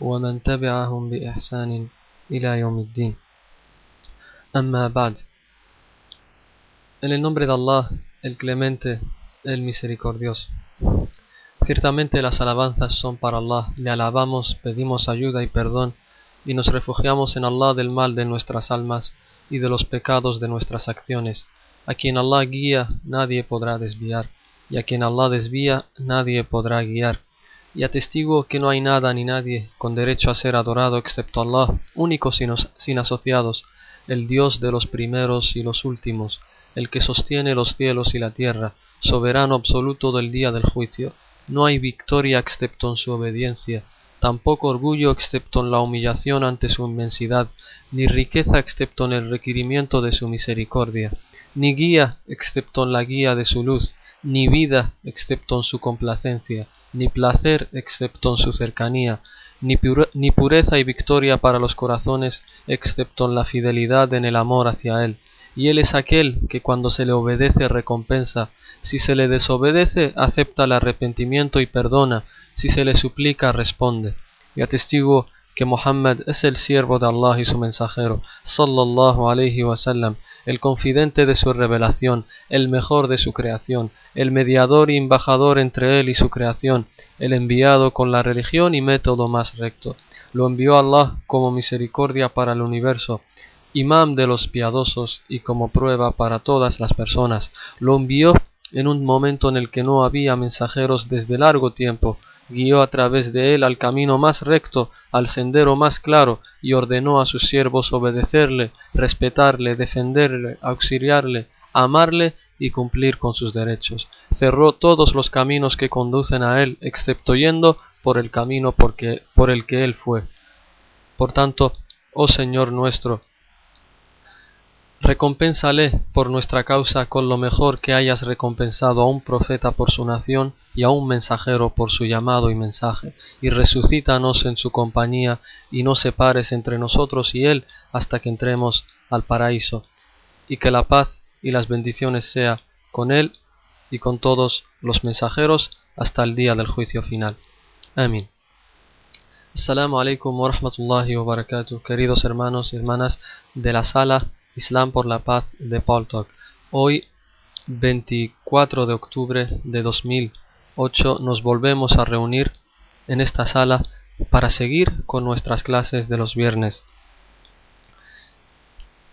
ومن تبعهم بإحسان إلى يوم الدين أما بعد En el nombre de Allah, el clemente, el misericordioso. Ciertamente las alabanzas son para Allah, le alabamos, pedimos ayuda y perdón, y nos refugiamos en Allah del mal de nuestras almas y de los pecados de nuestras acciones. A quien Allah guía, nadie podrá desviar, y a quien Allah desvía, nadie podrá guiar. Y atestigo que no hay nada ni nadie con derecho a ser adorado excepto Allah, único sin, sin asociados, el Dios de los primeros y los últimos, el que sostiene los cielos y la tierra, soberano absoluto del día del juicio. No hay victoria excepto en su obediencia, tampoco orgullo excepto en la humillación ante su inmensidad, ni riqueza excepto en el requerimiento de su misericordia, ni guía excepto en la guía de su luz, ni vida excepto en su complacencia, ni placer excepto en su cercanía, ni, ni pureza y victoria para los corazones excepto en la fidelidad en el amor hacia Él. Y Él es aquel que cuando se le obedece recompensa, si se le desobedece acepta el arrepentimiento y perdona, si se le suplica responde. Y atestigo que Muhammad es el siervo de Allah y su mensajero, sallallahu alayhi wasallam, el confidente de su revelación, el mejor de su creación, el mediador y embajador entre él y su creación, el enviado con la religión y método más recto. Lo envió Allah como misericordia para el universo, imam de los piadosos y como prueba para todas las personas. Lo envió en un momento en el que no había mensajeros desde largo tiempo, guió a través de él al camino más recto, al sendero más claro, y ordenó a sus siervos obedecerle, respetarle, defenderle, auxiliarle, amarle y cumplir con sus derechos. Cerró todos los caminos que conducen a él, excepto yendo por el camino porque, por el que él fue. Por tanto, oh Señor nuestro, Recompénsale por nuestra causa con lo mejor que hayas recompensado a un profeta por su nación y a un mensajero por su llamado y mensaje, y resucítanos en su compañía y no separes entre nosotros y él hasta que entremos al paraíso, y que la paz y las bendiciones sea con él y con todos los mensajeros hasta el día del juicio final. Amén. Assalamu alaikum wa rahmatullahi wa queridos hermanos y hermanas de la sala Islam por la Paz de Paul. Hoy, 24 de octubre de 2008, nos volvemos a reunir en esta sala para seguir con nuestras clases de los viernes.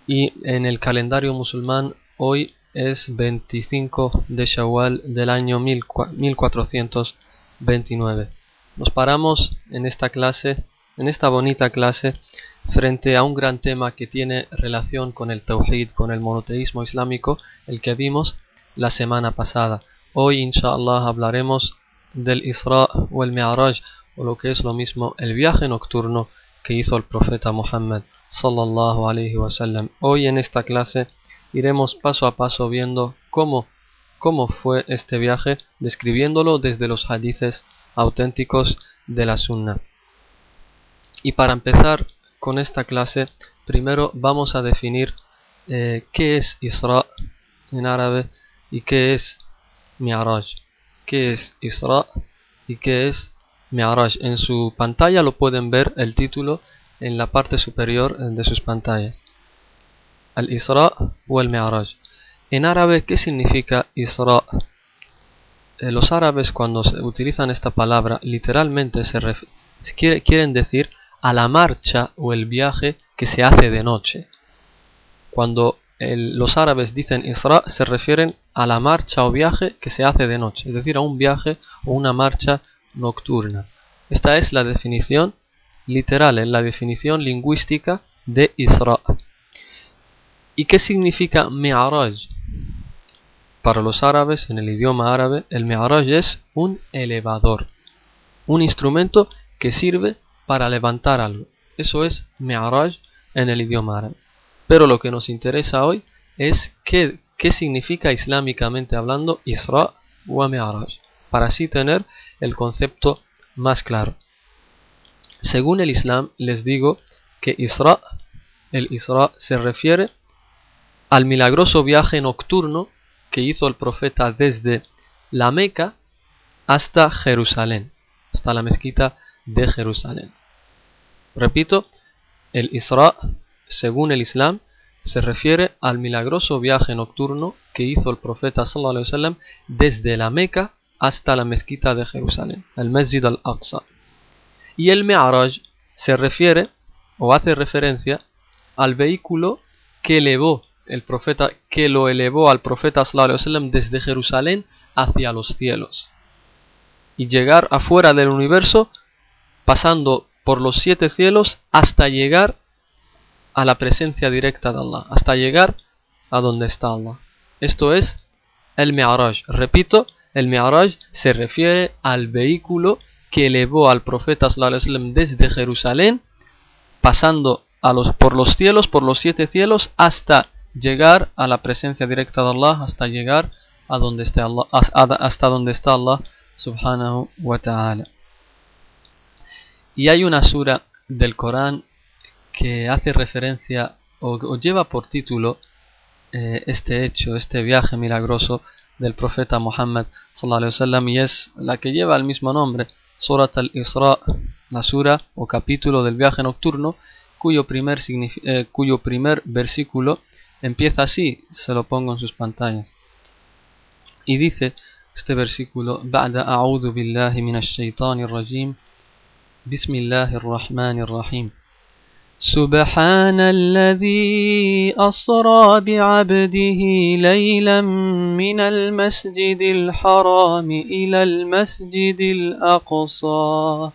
Y en el calendario musulmán, hoy es 25 de Shawwal del año 1429. Nos paramos en esta clase, en esta bonita clase, frente a un gran tema que tiene relación con el Tawhid, con el monoteísmo islámico, el que vimos la semana pasada. Hoy, inshallah, hablaremos del Isra o el Mi'raj, o lo que es lo mismo, el viaje nocturno que hizo el profeta Muhammad sallallahu alaihi wasallam. Hoy en esta clase iremos paso a paso viendo cómo, cómo fue este viaje, describiéndolo desde los hadices auténticos de la Sunna. Y para empezar, con esta clase, primero vamos a definir eh, qué es Isra en árabe y qué es Mi'raj. ¿Qué es Isra y qué es Mi'raj? En su pantalla lo pueden ver el título en la parte superior de sus pantallas. Al Isra o el Mi'raj. En árabe, ¿qué significa Isra? Eh, los árabes cuando utilizan esta palabra literalmente se quieren decir a la marcha o el viaje que se hace de noche. Cuando los árabes dicen Isra se refieren a la marcha o viaje que se hace de noche, es decir, a un viaje o una marcha nocturna. Esta es la definición literal, en la definición lingüística de Isra. ¿Y qué significa Mi'raj? Para los árabes, en el idioma árabe, el Mi'raj es un elevador, un instrumento que sirve para levantar algo. Eso es Mi'raj en el idioma árabe. Pero lo que nos interesa hoy es qué, qué significa islámicamente hablando Isra wa Mi'raj, para así tener el concepto más claro. Según el Islam, les digo que Isra, el Isra se refiere al milagroso viaje nocturno que hizo el profeta desde la Meca hasta Jerusalén, hasta la mezquita de Jerusalén. Repito, el Isra, según el Islam, se refiere al milagroso viaje nocturno que hizo el profeta sallallahu desde la Meca hasta la mezquita de Jerusalén, el Masjid al-Aqsa. Y el Mi'raj se refiere o hace referencia al vehículo que elevó el profeta que lo elevó al profeta sallallahu desde Jerusalén hacia los cielos y llegar afuera del universo pasando por los siete cielos hasta llegar a la presencia directa de Allah, hasta llegar a donde está Allah. Esto es el Mi'raj. Repito, el Mi'raj se refiere al vehículo que elevó al profeta desde Jerusalén, pasando a los, por los cielos, por los siete cielos, hasta llegar a la presencia directa de Allah, hasta llegar a donde está Allah, hasta donde está Allah subhanahu wa ta'ala. Y hay una sura del Corán que hace referencia o, lleva por título eh, este hecho, este viaje milagroso del profeta Muhammad sallallahu y es la que lleva el mismo nombre, Surat al-Isra, la sura o capítulo del viaje nocturno, cuyo primer, eh, cuyo primer versículo empieza así, se lo pongo en sus pantallas. Y dice este versículo, بعد أعوذ بالله من الشيطان الرجيم بسم الله الرحمن الرحيم. سبحان الذي أسرى بعبده ليلا من المسجد الحرام إلى المسجد الأقصى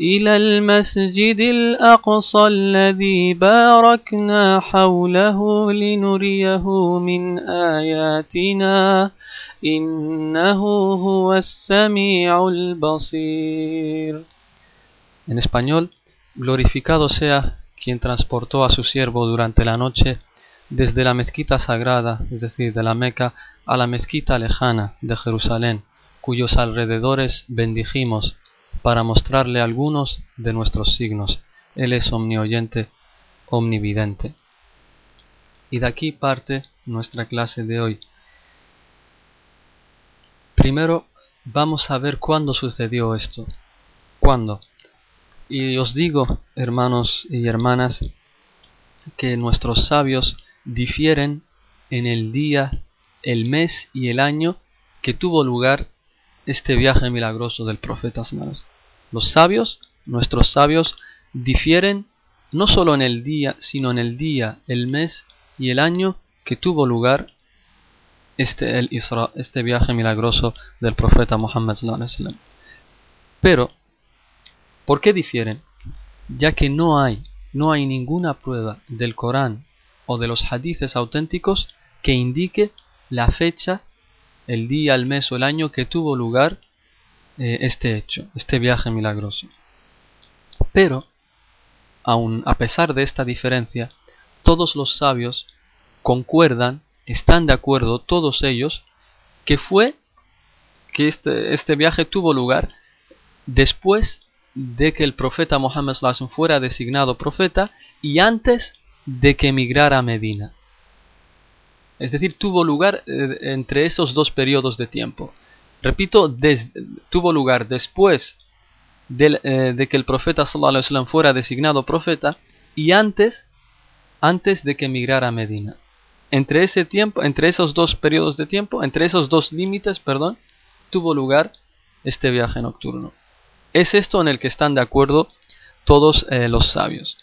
إلى المسجد الأقصى الذي باركنا حوله لنريه من آياتنا إنه هو السميع البصير. En español, glorificado sea quien transportó a su siervo durante la noche desde la mezquita sagrada, es decir, de la Meca, a la mezquita lejana de Jerusalén, cuyos alrededores bendijimos para mostrarle algunos de nuestros signos. Él es omnioyente, omnividente. Y de aquí parte nuestra clase de hoy. Primero vamos a ver cuándo sucedió esto. ¿Cuándo? Y os digo, hermanos y hermanas, que nuestros sabios difieren en el día, el mes y el año que tuvo lugar este viaje milagroso del profeta Los sabios, nuestros sabios, difieren no solo en el día, sino en el día, el mes y el año que tuvo lugar este, el Isra, este viaje milagroso del profeta Muhammad. Pero, ¿por qué difieren? Ya que no hay, no hay ninguna prueba del Corán o de los hadices auténticos que indique la fecha el día, el mes o el año que tuvo lugar eh, este hecho, este viaje milagroso. Pero, aun a pesar de esta diferencia, todos los sabios concuerdan, están de acuerdo, todos ellos, que fue que este, este viaje tuvo lugar después de que el profeta Mohammed fuera designado profeta y antes de que emigrara a Medina. Es decir, tuvo lugar eh, entre esos dos periodos de tiempo. Repito, tuvo lugar después eh, de, que el profeta sallallahu fuera designado profeta y antes, antes de que emigrara a Medina. Entre ese tiempo, entre esos dos periodos de tiempo, entre esos dos límites, perdón, tuvo lugar este viaje nocturno. Es esto en el que están de acuerdo todos eh, los sabios.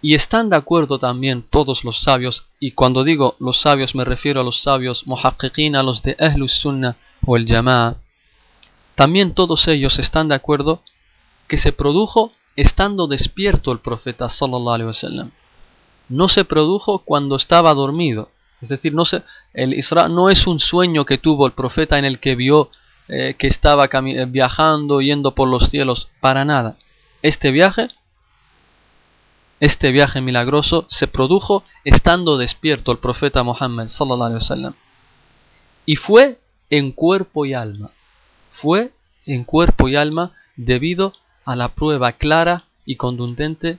Y están de acuerdo también todos los sabios, y cuando digo los sabios me refiero a los sabios muhaqqiqin, a los de Ahlus Sunnah o el Jama'a, también todos ellos están de acuerdo que se produjo estando despierto el profeta sallallahu alaihi wasallam. No se produjo cuando estaba dormido, es decir, no se, el no es un sueño que tuvo el profeta en el que vio eh, que estaba viajando yendo por los cielos, para nada. este viaje, este viaje milagroso se produjo estando despierto el profeta Muhammad sallallahu alaihi wasallam. Y fue en cuerpo y alma. Fue en cuerpo y alma debido a la prueba clara y contundente,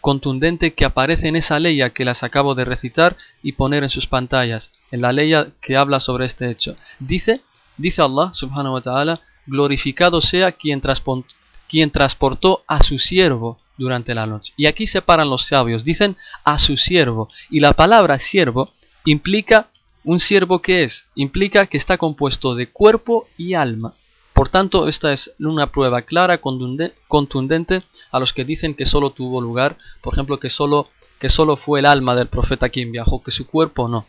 contundente que aparece en esa ley que las acabo de recitar y poner en sus pantallas, en la ley que habla sobre este hecho. Dice, dice Allah subhanahu wa ta'ala, glorificado sea quien, transportó a su siervo durante la noche. Y aquí se paran los sabios, dicen a su siervo. Y la palabra siervo implica un siervo que es, implica que está compuesto de cuerpo y alma. Por tanto, esta es una prueba clara, contundente a los que dicen que solo tuvo lugar, por ejemplo, que solo, que solo fue el alma del profeta quien viajó, que su cuerpo no.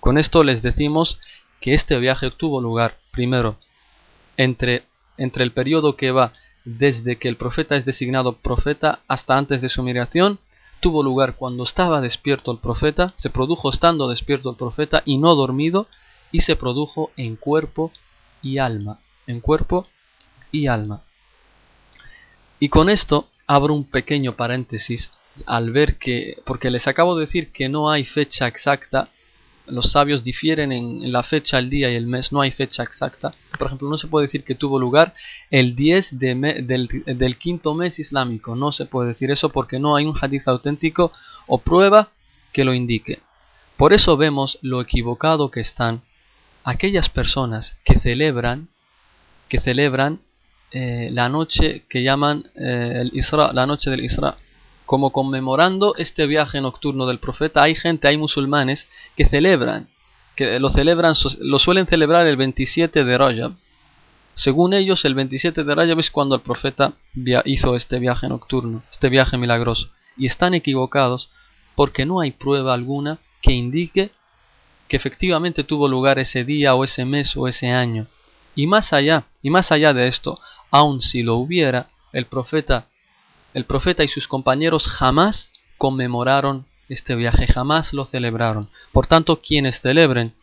Con esto les decimos que este viaje tuvo lugar, primero, entre, entre el periodo que va desde que el profeta es designado profeta hasta antes de su migración, tuvo lugar cuando estaba despierto el profeta, se produjo estando despierto el profeta y no dormido, y se produjo en cuerpo y alma, en cuerpo y alma. Y con esto abro un pequeño paréntesis al ver que, porque les acabo de decir que no hay fecha exacta, los sabios difieren en, la fecha, el día y el mes, no hay fecha exacta. Por ejemplo, no se puede decir que tuvo lugar el 10 del, del, quinto mes islámico, no se puede decir eso porque no hay un hadith auténtico o prueba que lo indique. Por eso vemos lo equivocado que están aquellas personas que celebran que celebran eh, la noche que llaman eh, el Isra, la noche del Isra, como conmemorando este viaje nocturno del profeta. Hay gente, hay musulmanes que celebran, que lo celebran, lo suelen celebrar el 27 de Rajab. Según ellos, el 27 de Rajab es cuando el profeta hizo este viaje nocturno, este viaje milagroso. Y están equivocados porque no hay prueba alguna que indique que efectivamente tuvo lugar ese día o ese mes o ese año. Y más allá, y más allá de esto, aun si lo hubiera, el profeta, el profeta y sus compañeros jamás conmemoraron este viaje, jamás lo celebraron. Por tanto, quienes celebren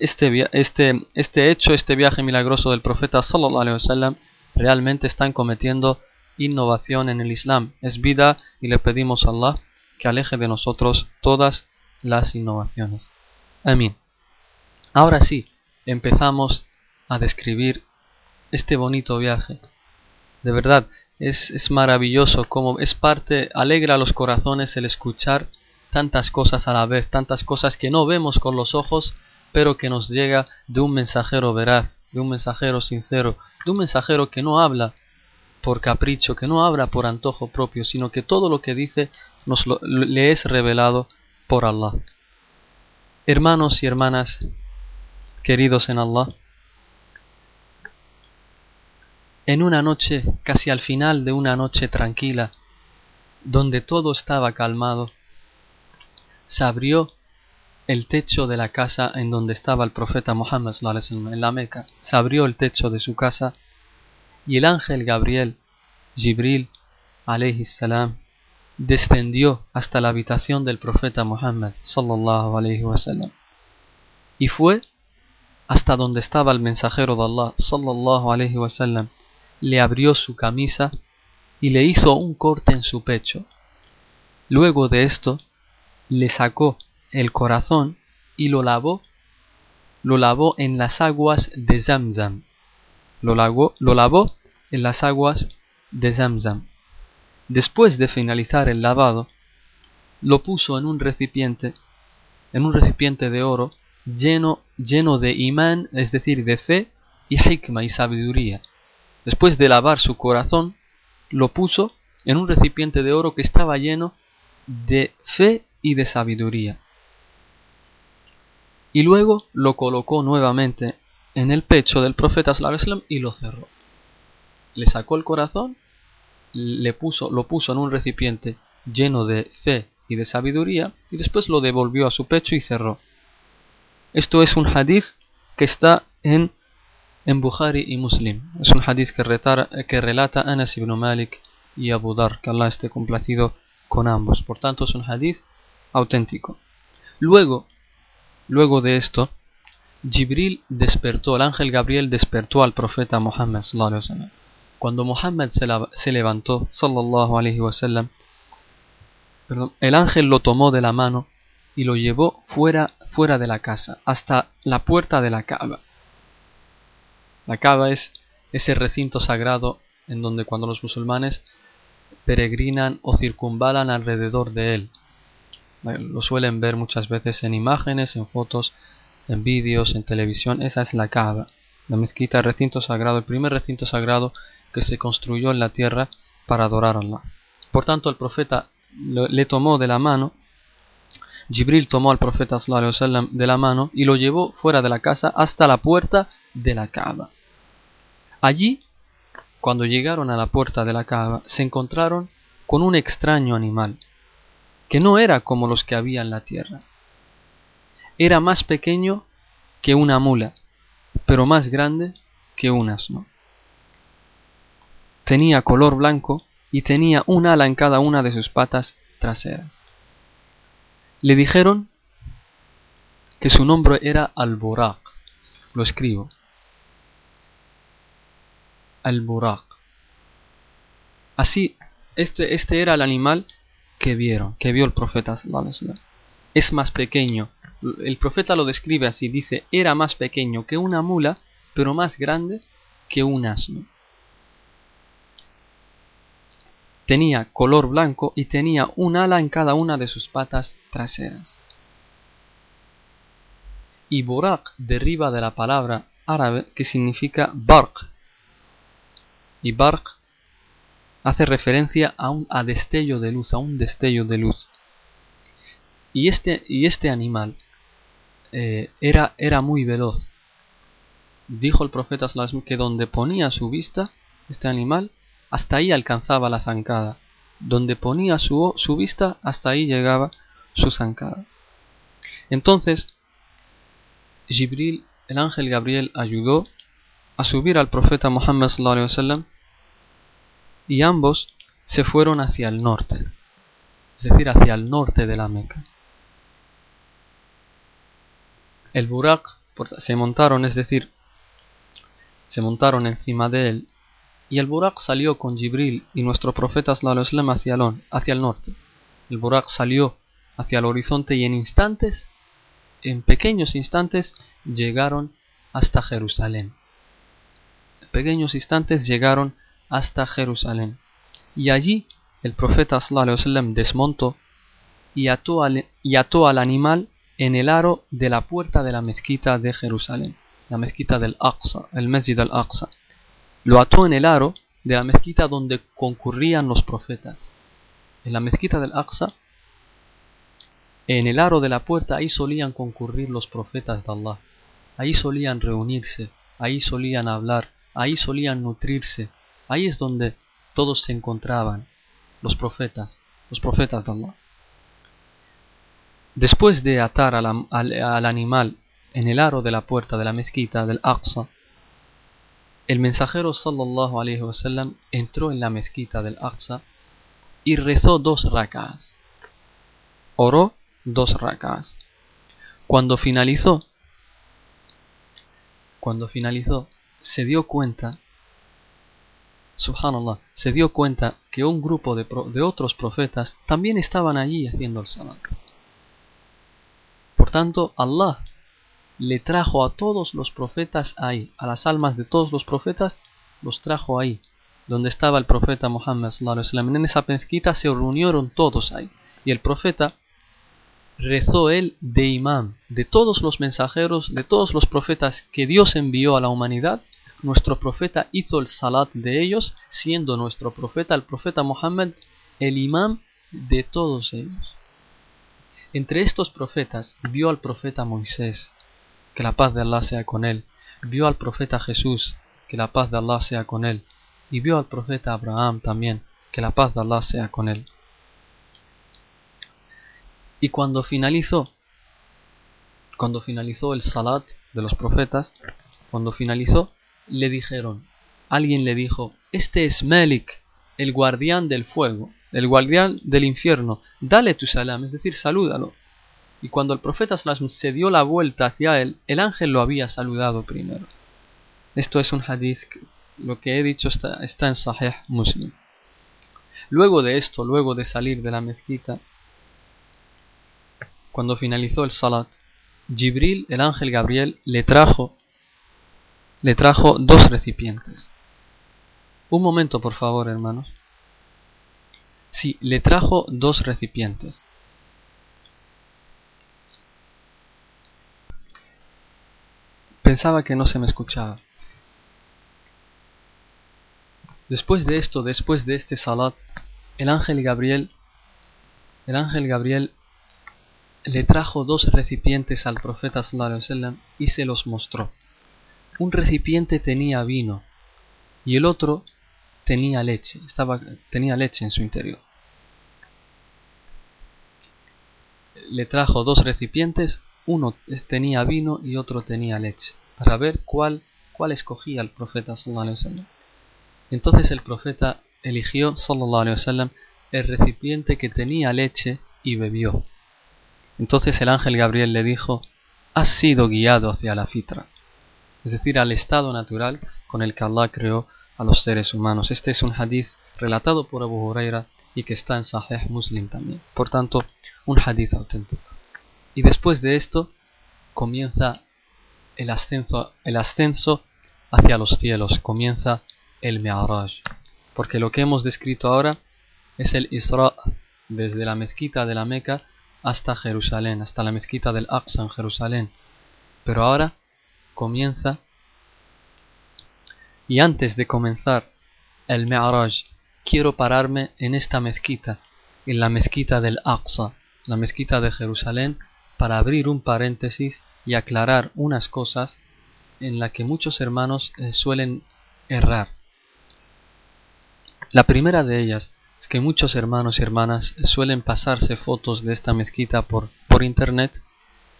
este, este, este hecho, este viaje milagroso del profeta sallallahu alaihi wasallam, realmente están cometiendo innovación en el Islam. Es vida y le pedimos a Allah que aleje de nosotros todas las innovaciones. Amén. Ahora sí, empezamos a describir este bonito viaje. De verdad, es, es maravilloso como es parte, alegra a los corazones el escuchar tantas cosas a la vez, tantas cosas que no vemos con los ojos, pero que nos llega de un mensajero veraz, de un mensajero sincero, de un mensajero que no habla por capricho, que no habla por antojo propio, sino que todo lo que dice nos le es revelado por Allah. Hermanos y hermanas queridos en Allah, en una noche, casi al final de una noche tranquila, donde todo estaba calmado, se abrió el techo de la casa en donde estaba el profeta Muhammad en la Meca. Se abrió el techo de su casa y el ángel Gabriel, Jibril, alayhi salam, descendió hasta la habitación del profeta Muhammad sallallahu wasallam y fue hasta donde estaba el mensajero de Allah sallallahu alaihi wasallam le abrió su camisa y le hizo un corte en su pecho. Luego de esto le sacó el corazón y lo lavó. Lo lavó en las aguas de Zamzam. Lo lavó, lo lavó en las aguas de Zamzam. Después de finalizar el lavado, lo puso en un recipiente, en un recipiente de oro lleno, lleno de imán, es decir, de fe y hikma y sabiduría. Después de lavar su corazón, lo puso en un recipiente de oro que estaba lleno de fe y de sabiduría. Y luego lo colocó nuevamente en el pecho del profeta y lo cerró. Le sacó el corazón le puso, lo puso en un recipiente lleno de fe y de sabiduría y después lo devolvió a su pecho y cerró. Esto es un hadith que está en, en Bukhari y Muslim. Es un hadith que, que relata Anas ibn Malik y Abu Dar, que Allah esté complacido con ambos. Por tanto, es un hadith auténtico. Luego, luego de esto, Jibril despertó, el ángel Gabriel despertó al profeta Muhammad Cuando Muhammad se, levantó, sallallahu wasallam, el ángel lo tomó de la mano y lo llevó fuera, fuera de la casa, hasta la puerta de la Kaaba. La Kaaba es ese recinto sagrado en donde cuando los musulmanes peregrinan o circunvalan alrededor de él. Lo suelen ver muchas veces en imágenes, en fotos, en vídeos, en televisión. Esa es la Kaaba, la mezquita, el recinto sagrado, el primer recinto sagrado que se construyó en la tierra para adorar a Allah. Por tanto, el profeta le tomó de la mano, Jibril tomó al profeta de la mano y lo llevó fuera de la casa hasta la puerta de la Kaaba. Allí, cuando llegaron a la puerta de la Kaaba, se encontraron con un extraño animal, que no era como los que había en la tierra. Era más pequeño que una mula, pero más grande que un asno tenía color blanco y tenía un ala en cada una de sus patas traseras. Le dijeron que su nombre era Al-Buraq. Lo escribo. Al-Buraq. Así, este, este era el animal que vieron, que vio el profeta. Es más pequeño. El profeta lo describe así, dice, era más pequeño que una mula, pero más grande que un asno. Tenía color blanco y tenía un ala en cada una de sus patas traseras. Y Burak deriva de la palabra árabe que significa barq. Y barq hace referencia a un a destello de luz, a un destello de luz. Y este, y este animal eh, era, era muy veloz. Dijo el profeta que donde ponía su vista, este animal hasta ahí alcanzaba la zancada. Donde ponía su, su vista, hasta ahí llegaba su zancada. Entonces, Jibril, el ángel Gabriel, ayudó a subir al profeta Muhammad sallam, y ambos se fueron hacia el norte, es decir, hacia el norte de la Meca. El Burak se montaron, es decir, se montaron encima de él y el Burak salió con Jibril y nuestro profeta hacia el, hacia el norte. El Burak salió hacia el horizonte y en instantes, en pequeños instantes, llegaron hasta Jerusalén. En pequeños instantes llegaron hasta Jerusalén. Y allí el profeta desmontó y ató, al, y ató al animal en el aro de la puerta de la mezquita de Jerusalén, la mezquita del Aqsa, el Mesjid al-Aqsa. Lo ató en el aro de la mezquita donde concurrían los profetas. En la mezquita del Aqsa, en el aro de la puerta, ahí solían concurrir los profetas de Allah. Ahí solían reunirse, ahí solían hablar, ahí solían nutrirse. Ahí es donde todos se encontraban, los profetas, los profetas de Allah. Después de atar al, al animal en el aro de la puerta de la mezquita del Aqsa, el mensajero sallallahu alaihi wasallam entró en la mezquita del Aqsa y rezó dos rakas. Oró dos rakas. Cuando finalizó, cuando finalizó, se dio cuenta, subhanallah, se dio cuenta que un grupo de, de otros profetas también estaban allí haciendo el salat. Por tanto, Allah le trajo a todos los profetas ahí, a las almas de todos los profetas, los trajo ahí, donde estaba el profeta Muhammad En esa mezquita se reunieron todos ahí. Y el profeta rezó él de imán, de todos los mensajeros, de todos los profetas que Dios envió a la humanidad. Nuestro profeta hizo el salat de ellos, siendo nuestro profeta, el profeta Muhammad, el imán de todos ellos. Entre estos profetas vio al profeta Moisés, que la paz de Allah sea con él, vio al profeta Jesús, que la paz de Allah sea con él, y vio al profeta Abraham también, que la paz de Allah sea con él. Y cuando finalizó, cuando finalizó el salat de los profetas, cuando finalizó, le dijeron, alguien le dijo, este es Melik, el guardián del fuego, el guardián del infierno, dale tu salam, es decir, salúdalo. Y cuando el profeta se dio la vuelta hacia él, el ángel lo había saludado primero. Esto es un hadith lo que he dicho está, está en Sahih Muslim. Luego de esto, luego de salir de la mezquita, cuando finalizó el salat, Jibril, el ángel Gabriel, le trajo, le trajo dos recipientes. Un momento, por favor, hermanos. Sí, le trajo dos recipientes. Pensaba que no se me escuchaba. Después de esto, después de este salat, el ángel Gabriel, el ángel Gabriel le trajo dos recipientes al profeta sallallahu y se los mostró. Un recipiente tenía vino y el otro tenía leche, estaba, tenía leche en su interior. Le trajo dos recipientes, uno tenía vino y otro tenía leche, para ver cuál, cuál escogía el profeta sallallahu Entonces el profeta eligió sallallahu el recipiente que tenía leche y bebió. Entonces el ángel Gabriel le dijo, has sido guiado hacia la fitra, es decir, al estado natural con el que Allah creó a los seres humanos. Este es un hadith relatado por Abu Huraira y que está en Sahih Muslim también. Por tanto, un hadith auténtico. Y después de esto comienza el ascenso, el ascenso hacia los cielos, comienza el Mi'raj. Porque lo que hemos descrito ahora es el Isra desde la mezquita de la Meca hasta Jerusalén, hasta la mezquita del Aqsa en Jerusalén. Pero ahora comienza y antes de comenzar el Mi'raj, quiero pararme en esta mezquita, en la mezquita del Aqsa, la mezquita de Jerusalén, para abrir un paréntesis y aclarar unas cosas en las que muchos hermanos eh, suelen errar. La primera de ellas es que muchos hermanos y hermanas suelen pasarse fotos de esta mezquita por, por internet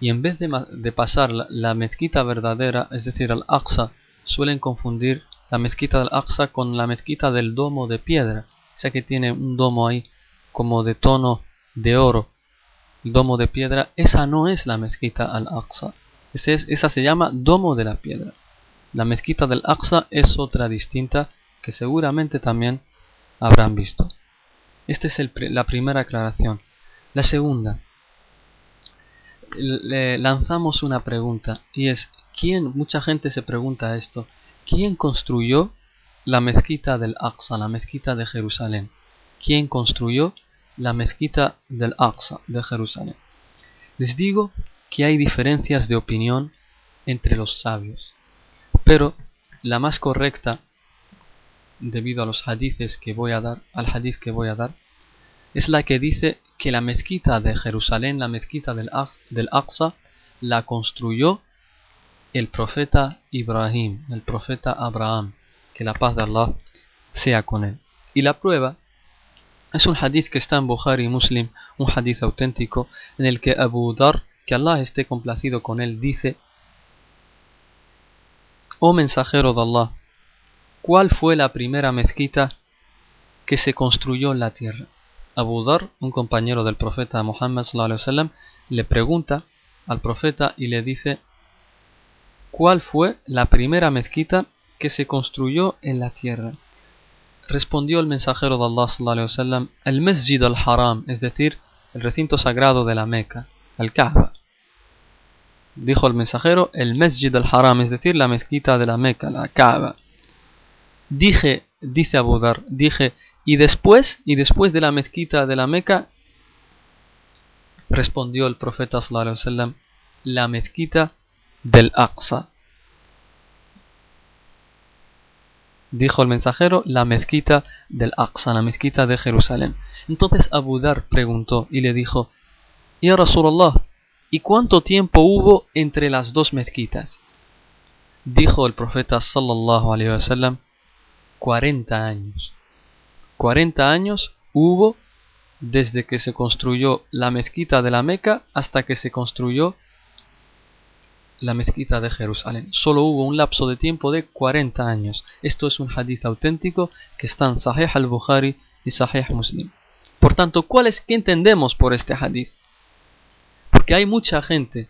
y en vez de, de pasar la, mezquita verdadera, es decir, al Aqsa, suelen confundir la mezquita del Aqsa con la mezquita del domo de piedra. O que tiene un domo ahí como de tono de oro. Domo de piedra, esa no es la mezquita al Aqsa. esa se llama domo de la piedra. La mezquita del Aqsa es otra distinta que seguramente también habrán visto. Esta es la primera aclaración. La segunda, le lanzamos una pregunta y es, ¿quién? Mucha gente se pregunta esto. ¿Quién construyó la mezquita del Aqsa, la mezquita de Jerusalén? ¿Quién construyó la mezquita del Aqsa de Jerusalén? Les digo que hay diferencias de opinión entre los sabios, pero la más correcta, debido a los hadices que voy a dar, al hadith que voy a dar, es la que dice que la mezquita de Jerusalén, la mezquita del, del Aqsa, la construyó el profeta Ibrahim, el profeta Abraham, que la paz de Allah sea con él. Y la prueba es un hadith que está en Bukhari y Muslim, un hadith auténtico, en el que Abu Dar, que Allah esté complacido con él, dice, Oh mensajero de Allah, ¿cuál fue la primera mezquita que se construyó en la tierra? Abu Dar, un compañero del profeta Muhammad le pregunta al profeta y le dice, ¿Cuál fue la primera mezquita que se construyó en la tierra? Respondió el mensajero de Allah sallallahu el Masjid al-Haram, es decir, el recinto sagrado de la Meca, el Kaaba. Dijo el mensajero, el Masjid al-Haram, es decir, la mezquita de la Meca, la Kaaba. Dije, dice Abu Dhar, dije, y después, y después de la mezquita de la Meca, respondió el profeta sallallahu la mezquita del Aqsa. Dijo el mensajero, la mezquita del Aqsa, la mezquita de Jerusalén. Entonces Abu Dar preguntó y le dijo, Ya Rasulullah, ¿y cuánto tiempo hubo entre las dos mezquitas? Dijo el profeta sallallahu alaihi wasallam, 40 años. 40 años hubo desde que se construyó la mezquita de la Meca hasta que se construyó la mezquita de Jerusalén. Solo hubo un lapso de tiempo de 40 años. Esto es un hadith auténtico que está en Sahih al-Bukhari y Sahih Muslim. Por tanto, ¿cuál es qué entendemos por este hadith? Porque hay mucha gente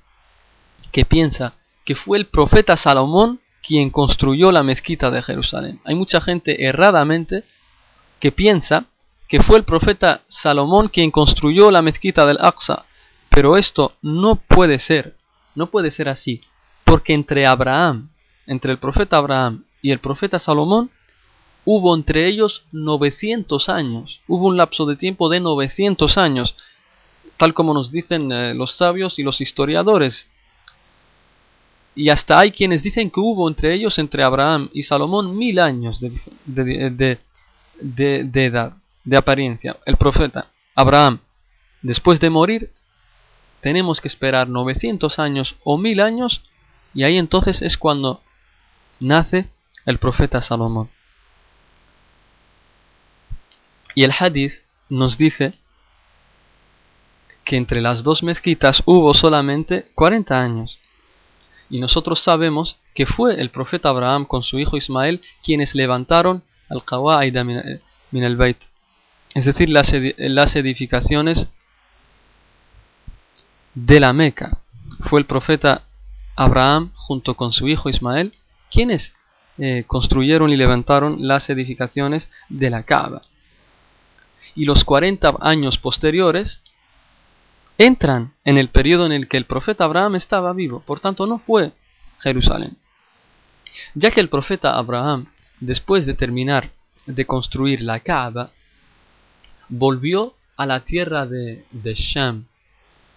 que piensa que fue el profeta Salomón quien construyó la mezquita de Jerusalén. Hay mucha gente erradamente que piensa que fue el profeta Salomón quien construyó la mezquita del Aqsa, pero esto no puede ser, no puede ser así, porque entre Abraham, entre el profeta Abraham y el profeta Salomón, hubo entre ellos 900 años, hubo un lapso de tiempo de 900 años, tal como nos dicen eh, los sabios y los historiadores. Y hasta hay quienes dicen que hubo entre ellos, entre Abraham y Salomón, mil años de, de, de edad, de apariencia. El profeta Abraham, después de morir, tenemos que esperar 900 años o mil años, y ahí entonces es cuando nace el profeta Salomón. Y el hadith nos dice que entre las dos mezquitas hubo solamente 40 años. Y nosotros sabemos que fue el profeta Abraham con su hijo Ismael quienes levantaron al Qawa'ida min al Bayt, es decir, las, edificaciones de la Meca. Fue el profeta Abraham junto con su hijo Ismael quienes eh, construyeron y levantaron las edificaciones de la Kaaba. Y los 40 años posteriores entran en el periodo en el que el profeta Abraham estaba vivo, por tanto no fue Jerusalén. Ya que el profeta Abraham, después de terminar de construir la Kaaba, volvió a la tierra de, de Sham,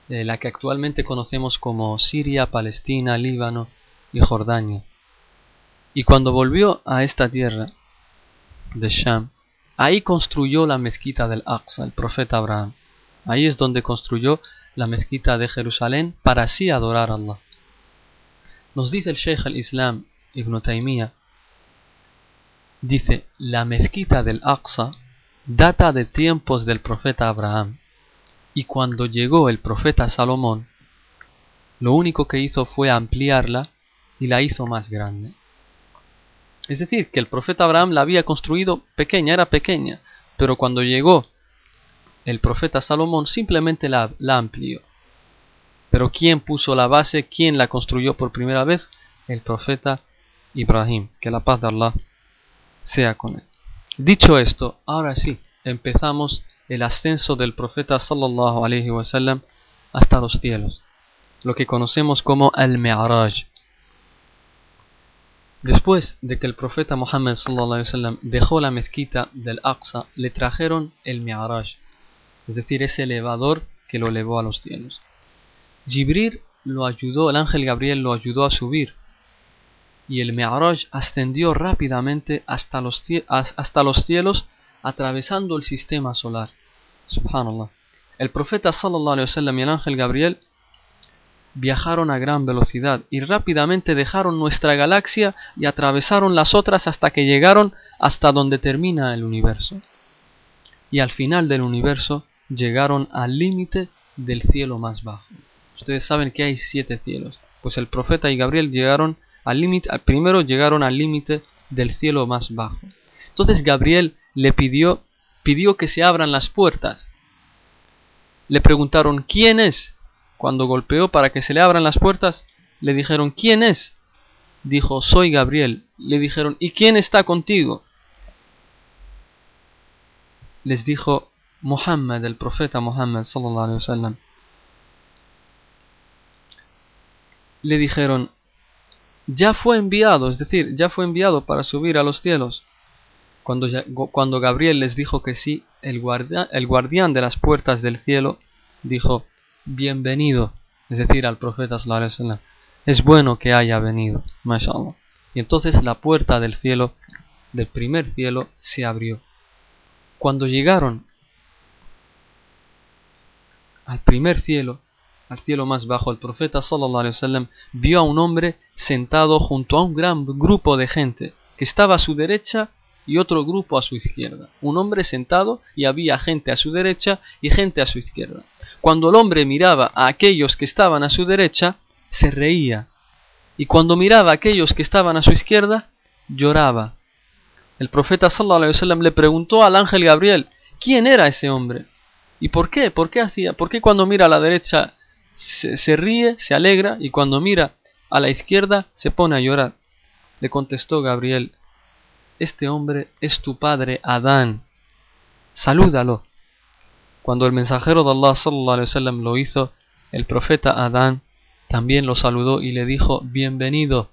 la que actualmente conocemos como Siria, Palestina, Líbano y Jordania. Y cuando volvió a esta tierra de Sham, ahí construyó la mezquita del Aqsa, el profeta Abraham. Ahí es donde construyó la mezquita de Jerusalén para así adorar a Allah. Nos dice el Sheikh al-Islam Ibn Taymiyyah, dice, la mezquita del Aqsa data de tiempos del profeta Abraham, y cuando llegó el profeta Salomón, lo único que hizo fue ampliarla y la hizo más grande. Es decir, que el profeta Abraham la había construido pequeña, era pequeña, pero cuando llegó el profeta Salomón simplemente la, amplió. Pero ¿quién puso la base? ¿Quién la construyó por primera vez? El profeta Ibrahim. Que la paz de Allah sea con él. Dicho esto, ahora sí, empezamos el ascenso del profeta sallallahu alaihi wasallam hasta los cielos, lo que conocemos como el Mi'raj. Después de que el profeta Muhammad sallallahu alaihi wasallam dejó la mezquita del Aqsa, le trajeron el Mi'raj, es decir, ese elevador que lo elevó a los cielos. Jibril lo ayudó, el ángel Gabriel lo ayudó a subir, y el Mi'raj ascendió rápidamente hasta los, hasta los cielos, atravesando el sistema solar. Subhanallah. El profeta sallallahu alaihi wasallam y el ángel Gabriel viajaron a gran velocidad y rápidamente dejaron nuestra galaxia y atravesaron las otras hasta que llegaron hasta donde termina el universo. Y al final del universo llegaron al límite del cielo más bajo. Ustedes saben que hay siete cielos. Pues el profeta y Gabriel llegaron al límite, primero llegaron al límite del cielo más bajo. Entonces Gabriel le pidió, pidió que se abran las puertas. Le preguntaron ¿quién es? Cuando golpeó para que se le abran las puertas, le dijeron ¿quién es? Dijo soy Gabriel. Le dijeron ¿y quién está contigo? Les dijo Muhammad, el profeta Muhammad sallallahu alaihi wasallam. Le dijeron, ya fue enviado, es decir, ya fue enviado para subir a los cielos. Cuando, Gabriel les dijo que sí, el, guardián de las puertas del cielo dijo, bienvenido, es decir, al profeta sallallahu. Es bueno que haya venido, mashallah. Y entonces la puerta del cielo, del primer cielo, se abrió. Cuando llegaron al primer cielo, al cielo más bajo, el profeta sallallahu alaihi wasallam vio a un hombre sentado junto a un gran grupo de gente que estaba a su derecha y otro grupo a su izquierda. Un hombre sentado y había gente a su derecha y gente a su izquierda. Cuando el hombre miraba a aquellos que estaban a su derecha, se reía. Y cuando miraba a aquellos que estaban a su izquierda, lloraba. El profeta sallallahu alaihi wasallam le preguntó al ángel Gabriel, ¿quién era ese hombre? ¿Y por qué? ¿Por qué hacía? ¿Por qué cuando mira a la derecha se, ríe, se alegra y cuando mira a la izquierda se pone a llorar? Le contestó Gabriel, este hombre es tu padre Adán, salúdalo. Cuando el mensajero de Allah sallallahu lo hizo, el profeta Adán también lo saludó y le dijo, bienvenido,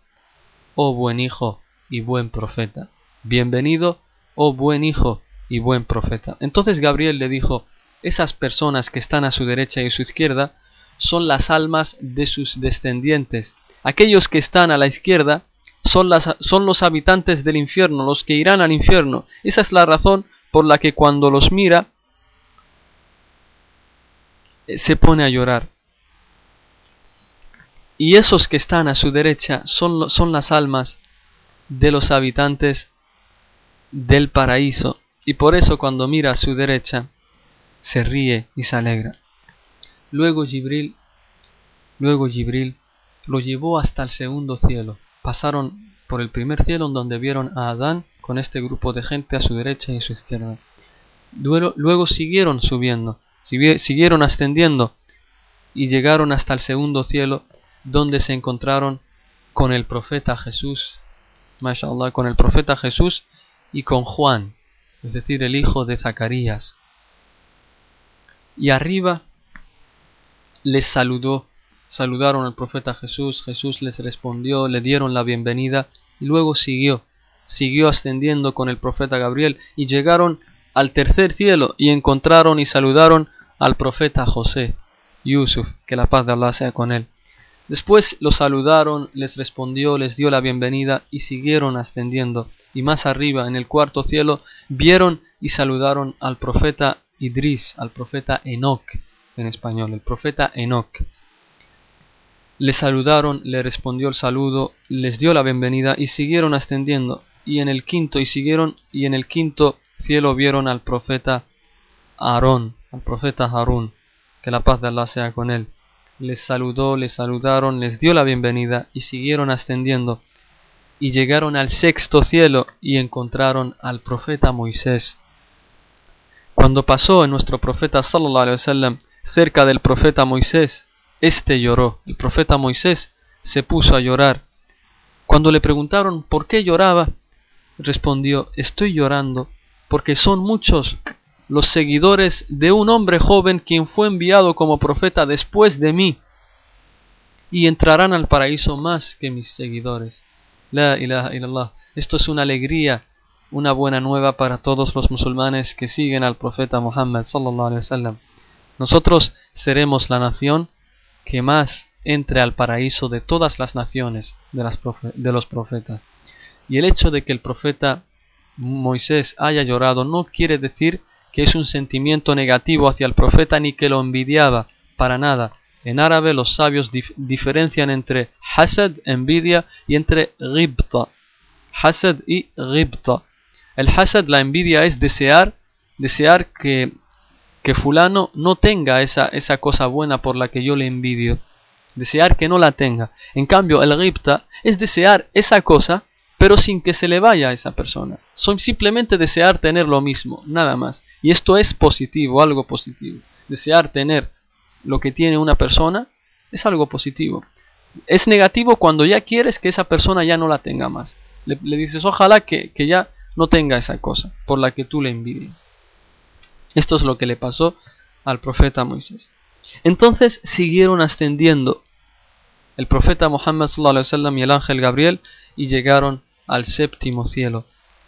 oh buen hijo y buen profeta. Bienvenido, oh buen hijo y buen profeta. Entonces Gabriel le dijo, esas personas que están a su derecha y a su izquierda son las almas de sus descendientes. Aquellos que están a la izquierda son, son los habitantes del infierno, los que irán al infierno. Esa es la razón por la que cuando los mira eh, se pone a llorar. Y esos que están a su derecha son, son las almas de los habitantes del paraíso. Y por eso cuando mira a su derecha, se ríe y se alegra. Luego Gibril, luego Gibril lo llevó hasta el segundo cielo. Pasaron por el primer cielo en donde vieron a Adán con este grupo de gente a su derecha y a su izquierda. Luego, siguieron subiendo, siguieron ascendiendo y llegaron hasta el segundo cielo donde se encontraron con el profeta Jesús, mashallah, con el profeta Jesús y con Juan, es decir, el hijo de Zacarías. Y arriba les saludó, saludaron al profeta Jesús, Jesús les respondió, le dieron la bienvenida y luego siguió, siguió ascendiendo con el profeta Gabriel y llegaron al tercer cielo y encontraron y saludaron al profeta José, Yusuf, que la paz de Allah sea con él. Después los saludaron, les respondió, les dio la bienvenida y siguieron ascendiendo. Y más arriba, en el cuarto cielo, vieron y saludaron al profeta Idris, al profeta Enoch, en español, el profeta Enoch. Le saludaron, le respondió el saludo, les dio la bienvenida y siguieron ascendiendo. Y en el quinto y siguieron y en el quinto cielo vieron al profeta Aarón, al profeta Harún, que la paz de Allah sea con él les saludó, les saludaron, les dio la bienvenida y siguieron ascendiendo. Y llegaron al sexto cielo y encontraron al profeta Moisés. Cuando pasó en nuestro profeta sallallahu alaihi wasallam cerca del profeta Moisés, éste lloró. El profeta Moisés se puso a llorar. Cuando le preguntaron por qué lloraba, respondió, estoy llorando porque son muchos los seguidores de un hombre joven quien fue enviado como profeta después de mí, y entrarán al paraíso más que mis seguidores. La ilaha illallah. Esto es una alegría, una buena nueva para todos los musulmanes que siguen al profeta Muhammad sallallahu alaihi wasallam. Nosotros seremos la nación que más entre al paraíso de todas las naciones de, los profetas. Y el hecho de que el profeta Moisés haya llorado no quiere decir que es un sentimiento negativo hacia el profeta ni que lo envidiaba, para nada. En árabe los sabios diferencian entre hasad, envidia, y entre ghibta. Hasad y ghibta. El hasad, la envidia, es desear, desear que, que fulano no tenga esa, esa cosa buena por la que yo le envidio. Desear que no la tenga. En cambio, el ghibta es desear esa cosa pero sin que se le vaya a esa persona. Son simplemente desear tener lo mismo, nada más. Y esto es positivo, algo positivo. Desear tener lo que tiene una persona es algo positivo. Es negativo cuando ya quieres que esa persona ya no la tenga más. Le, dices, ojalá que, que, ya no tenga esa cosa por la que tú le envidias. Esto es lo que le pasó al profeta Moisés. Entonces siguieron ascendiendo el profeta Muhammad y el ángel Gabriel y llegaron al séptimo cielo.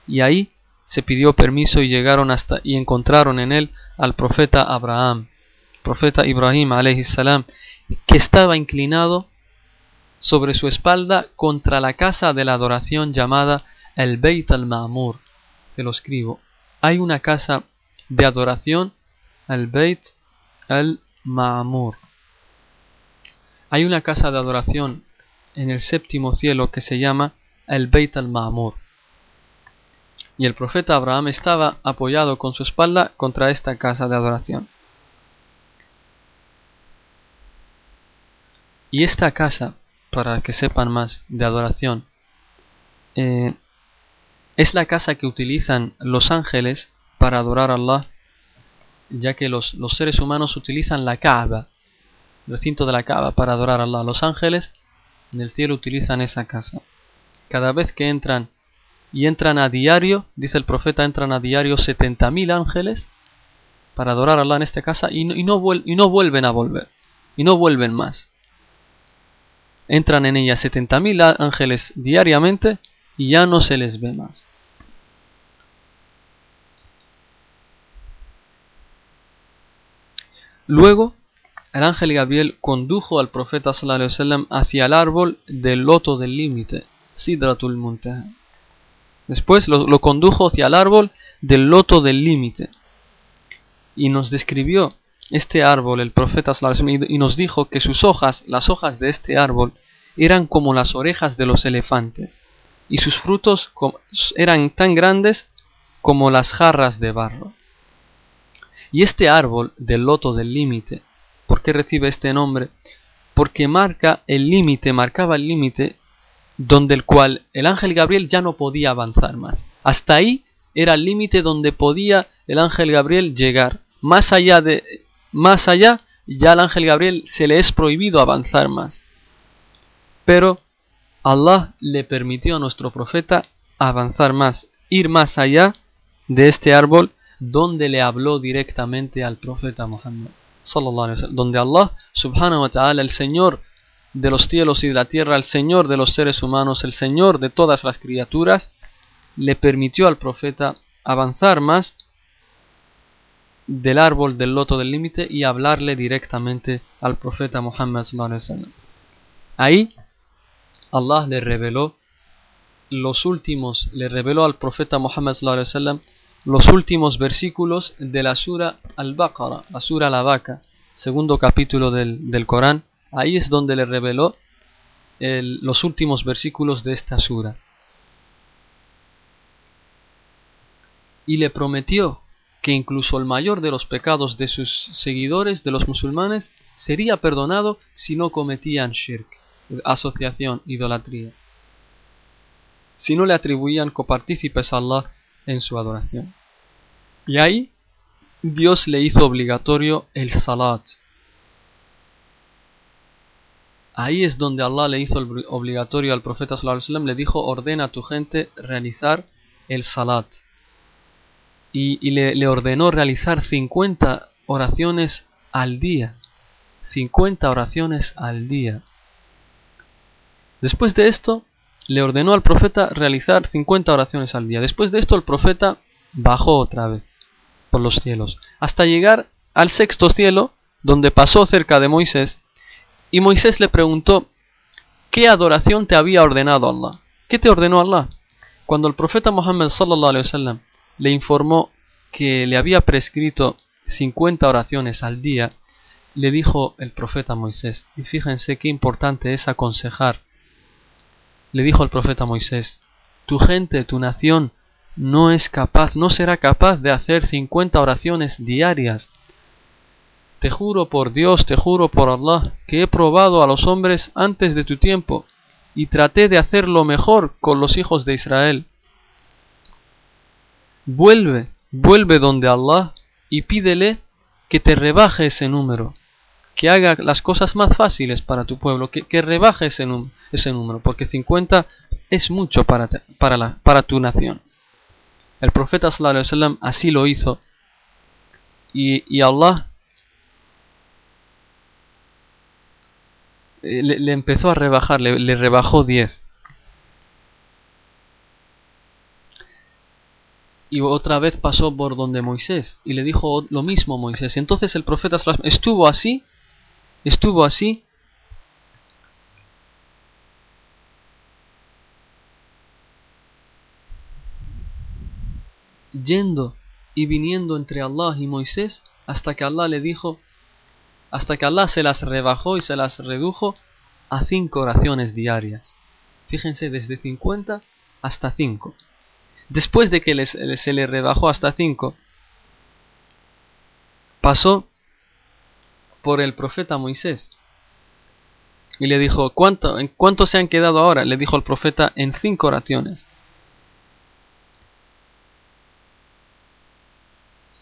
Y ahí se pidió permiso y llegaron hasta y encontraron en él al profeta Abraham, profeta Ibrahim salam, que estaba inclinado sobre su espalda contra la casa de la adoración llamada el Beit al-Ma'mur. Se lo escribo. Hay una casa de adoración, el Beit al-Ma'mur. Hay una casa de adoración en el séptimo cielo que se llama el Beit al-Ma'mur. Y el profeta Abraham estaba apoyado con su espalda contra esta casa de adoración. Y esta casa, para que sepan más de adoración, eh, es la casa que utilizan los ángeles para adorar a Allah, ya que los, los seres humanos utilizan la Kaaba, el recinto de la Kaaba, para adorar a Allah. Los ángeles en el cielo utilizan esa casa. cada vez que entran y entran a diario, dice el profeta, entran a diario 70.000 ángeles para adorar a Allah en esta casa y no, y no vuelven a volver, y no vuelven más. Entran en ella 70.000 ángeles diariamente y ya no se les ve más. Luego, el ángel Gabriel condujo al profeta sallallahu hacia el árbol del loto del límite, Sidratul Muntaha. Después lo, condujo hacia el árbol del loto del límite. Y nos describió este árbol, el profeta y nos dijo que sus hojas, las hojas de este árbol, eran como las orejas de los elefantes, y sus frutos eran tan grandes como las jarras de barro. Y este árbol del loto del límite, ¿por qué recibe este nombre? Porque marca el límite, marcaba el límite donde el cual el ángel Gabriel ya no podía avanzar más. Hasta ahí era el límite donde podía el ángel Gabriel llegar. Más allá de más allá ya al ángel Gabriel se le es prohibido avanzar más. Pero Allah le permitió a nuestro profeta avanzar más, ir más allá de este árbol donde le habló directamente al profeta Muhammad donde Allah subhanahu wa ta'ala el Señor de los cielos y de la tierra, el Señor de los seres humanos, el Señor de todas las criaturas, le permitió al profeta avanzar más del árbol del loto del límite y hablarle directamente al profeta Muhammad Ahí Allah le reveló los últimos, le reveló al profeta Muhammad los últimos versículos de la sura Al-Baqarah, la sura La Vaca, segundo capítulo del, Corán. Ahí es donde le reveló los últimos versículos de esta sura. Y le prometió que incluso el mayor de los pecados de sus seguidores, de los musulmanes, sería perdonado si no cometían shirk, asociación, idolatría. Si no le atribuían copartícipes a Allah en su adoración. Y ahí Dios le hizo obligatorio el salat. Ahí es donde Allah le hizo obligatorio al profeta sallallahu le dijo ordena a tu gente realizar el salat. Y, le, le, ordenó realizar 50 oraciones al día. 50 oraciones al día. Después de esto, le ordenó al profeta realizar 50 oraciones al día. Después de esto el profeta bajó otra vez por los cielos, hasta llegar al sexto cielo, donde pasó cerca de Moisés, y Moisés le preguntó, ¿qué adoración te había ordenado Allah? ¿Qué te ordenó Allah? Cuando el profeta Muhammad wasallam le informó que le había prescrito 50 oraciones al día, le dijo el profeta Moisés, y fíjense qué importante es aconsejar le dijo al profeta Moisés, tu gente, tu nación, no es capaz, no será capaz de hacer 50 oraciones diarias. Te juro por Dios, te juro por Allah, que he probado a los hombres antes de tu tiempo, y traté de hacerlo mejor con los hijos de Israel. Vuelve, vuelve donde Allah, y pídele que te rebaje ese número que haga las cosas más fáciles para tu pueblo, que, rebaje ese, ese, número, porque 50 es mucho para, para, la, para tu nación. El profeta sallallahu así lo hizo y, y Allah eh, le, empezó a rebajar, le, le rebajó 10. y otra vez pasó por donde Moisés y le dijo lo mismo Moisés. Entonces el profeta estuvo así estuvo así yendo y viniendo entre Allah y Moisés hasta que Allah le dijo hasta que Allah se las rebajó y se las redujo a cinco oraciones diarias. Fíjense, desde 50 hasta 5. Después de que se le rebajó hasta 5, pasó por el profeta Moisés. Y le dijo, ¿cuánto, ¿en cuánto se han quedado ahora? Le dijo el profeta, en cinco oraciones.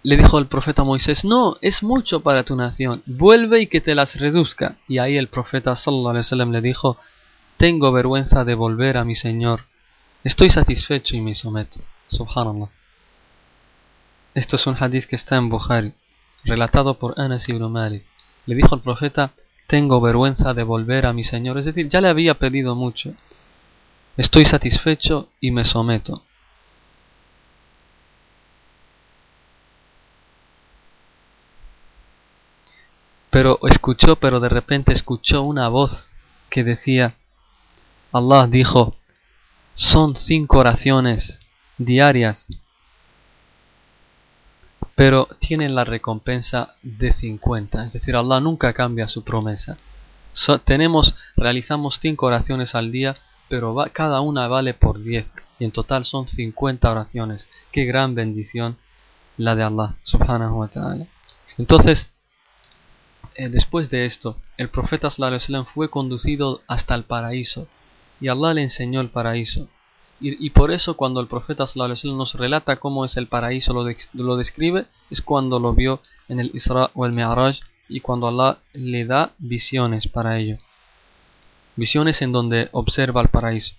Le dijo el profeta Moisés, no, es mucho para tu nación, vuelve y que te las reduzca. Y ahí el profeta sallallahu le dijo, tengo vergüenza de volver a mi Señor estoy satisfecho y me someto. Subhanallah. Esto es un hadith que está en Bukhari, relatado por Anas ibn Malik. Le dijo al profeta, tengo vergüenza de volver a mi Señor. Es decir, ya le había pedido mucho. Estoy satisfecho y me someto. Pero escuchó, pero de repente escuchó una voz que decía, Allah dijo, son cinco oraciones diarias, pero tienen la recompensa de 50. Es decir, Allah nunca cambia su promesa. tenemos, realizamos cinco oraciones al día, pero cada una vale por 10. Y en total son 50 oraciones. Qué gran bendición la de Allah, subhanahu wa ta'ala. Entonces, eh, después de esto, el profeta sallam, fue conducido hasta el paraíso y Allah le enseñó el paraíso. Y, por eso cuando el profeta sallam, nos relata cómo es el paraíso, lo, lo, describe, es cuando lo vio en el Isra o el Mi'raj y cuando Allah le da visiones para ello. Visiones en donde observa el paraíso.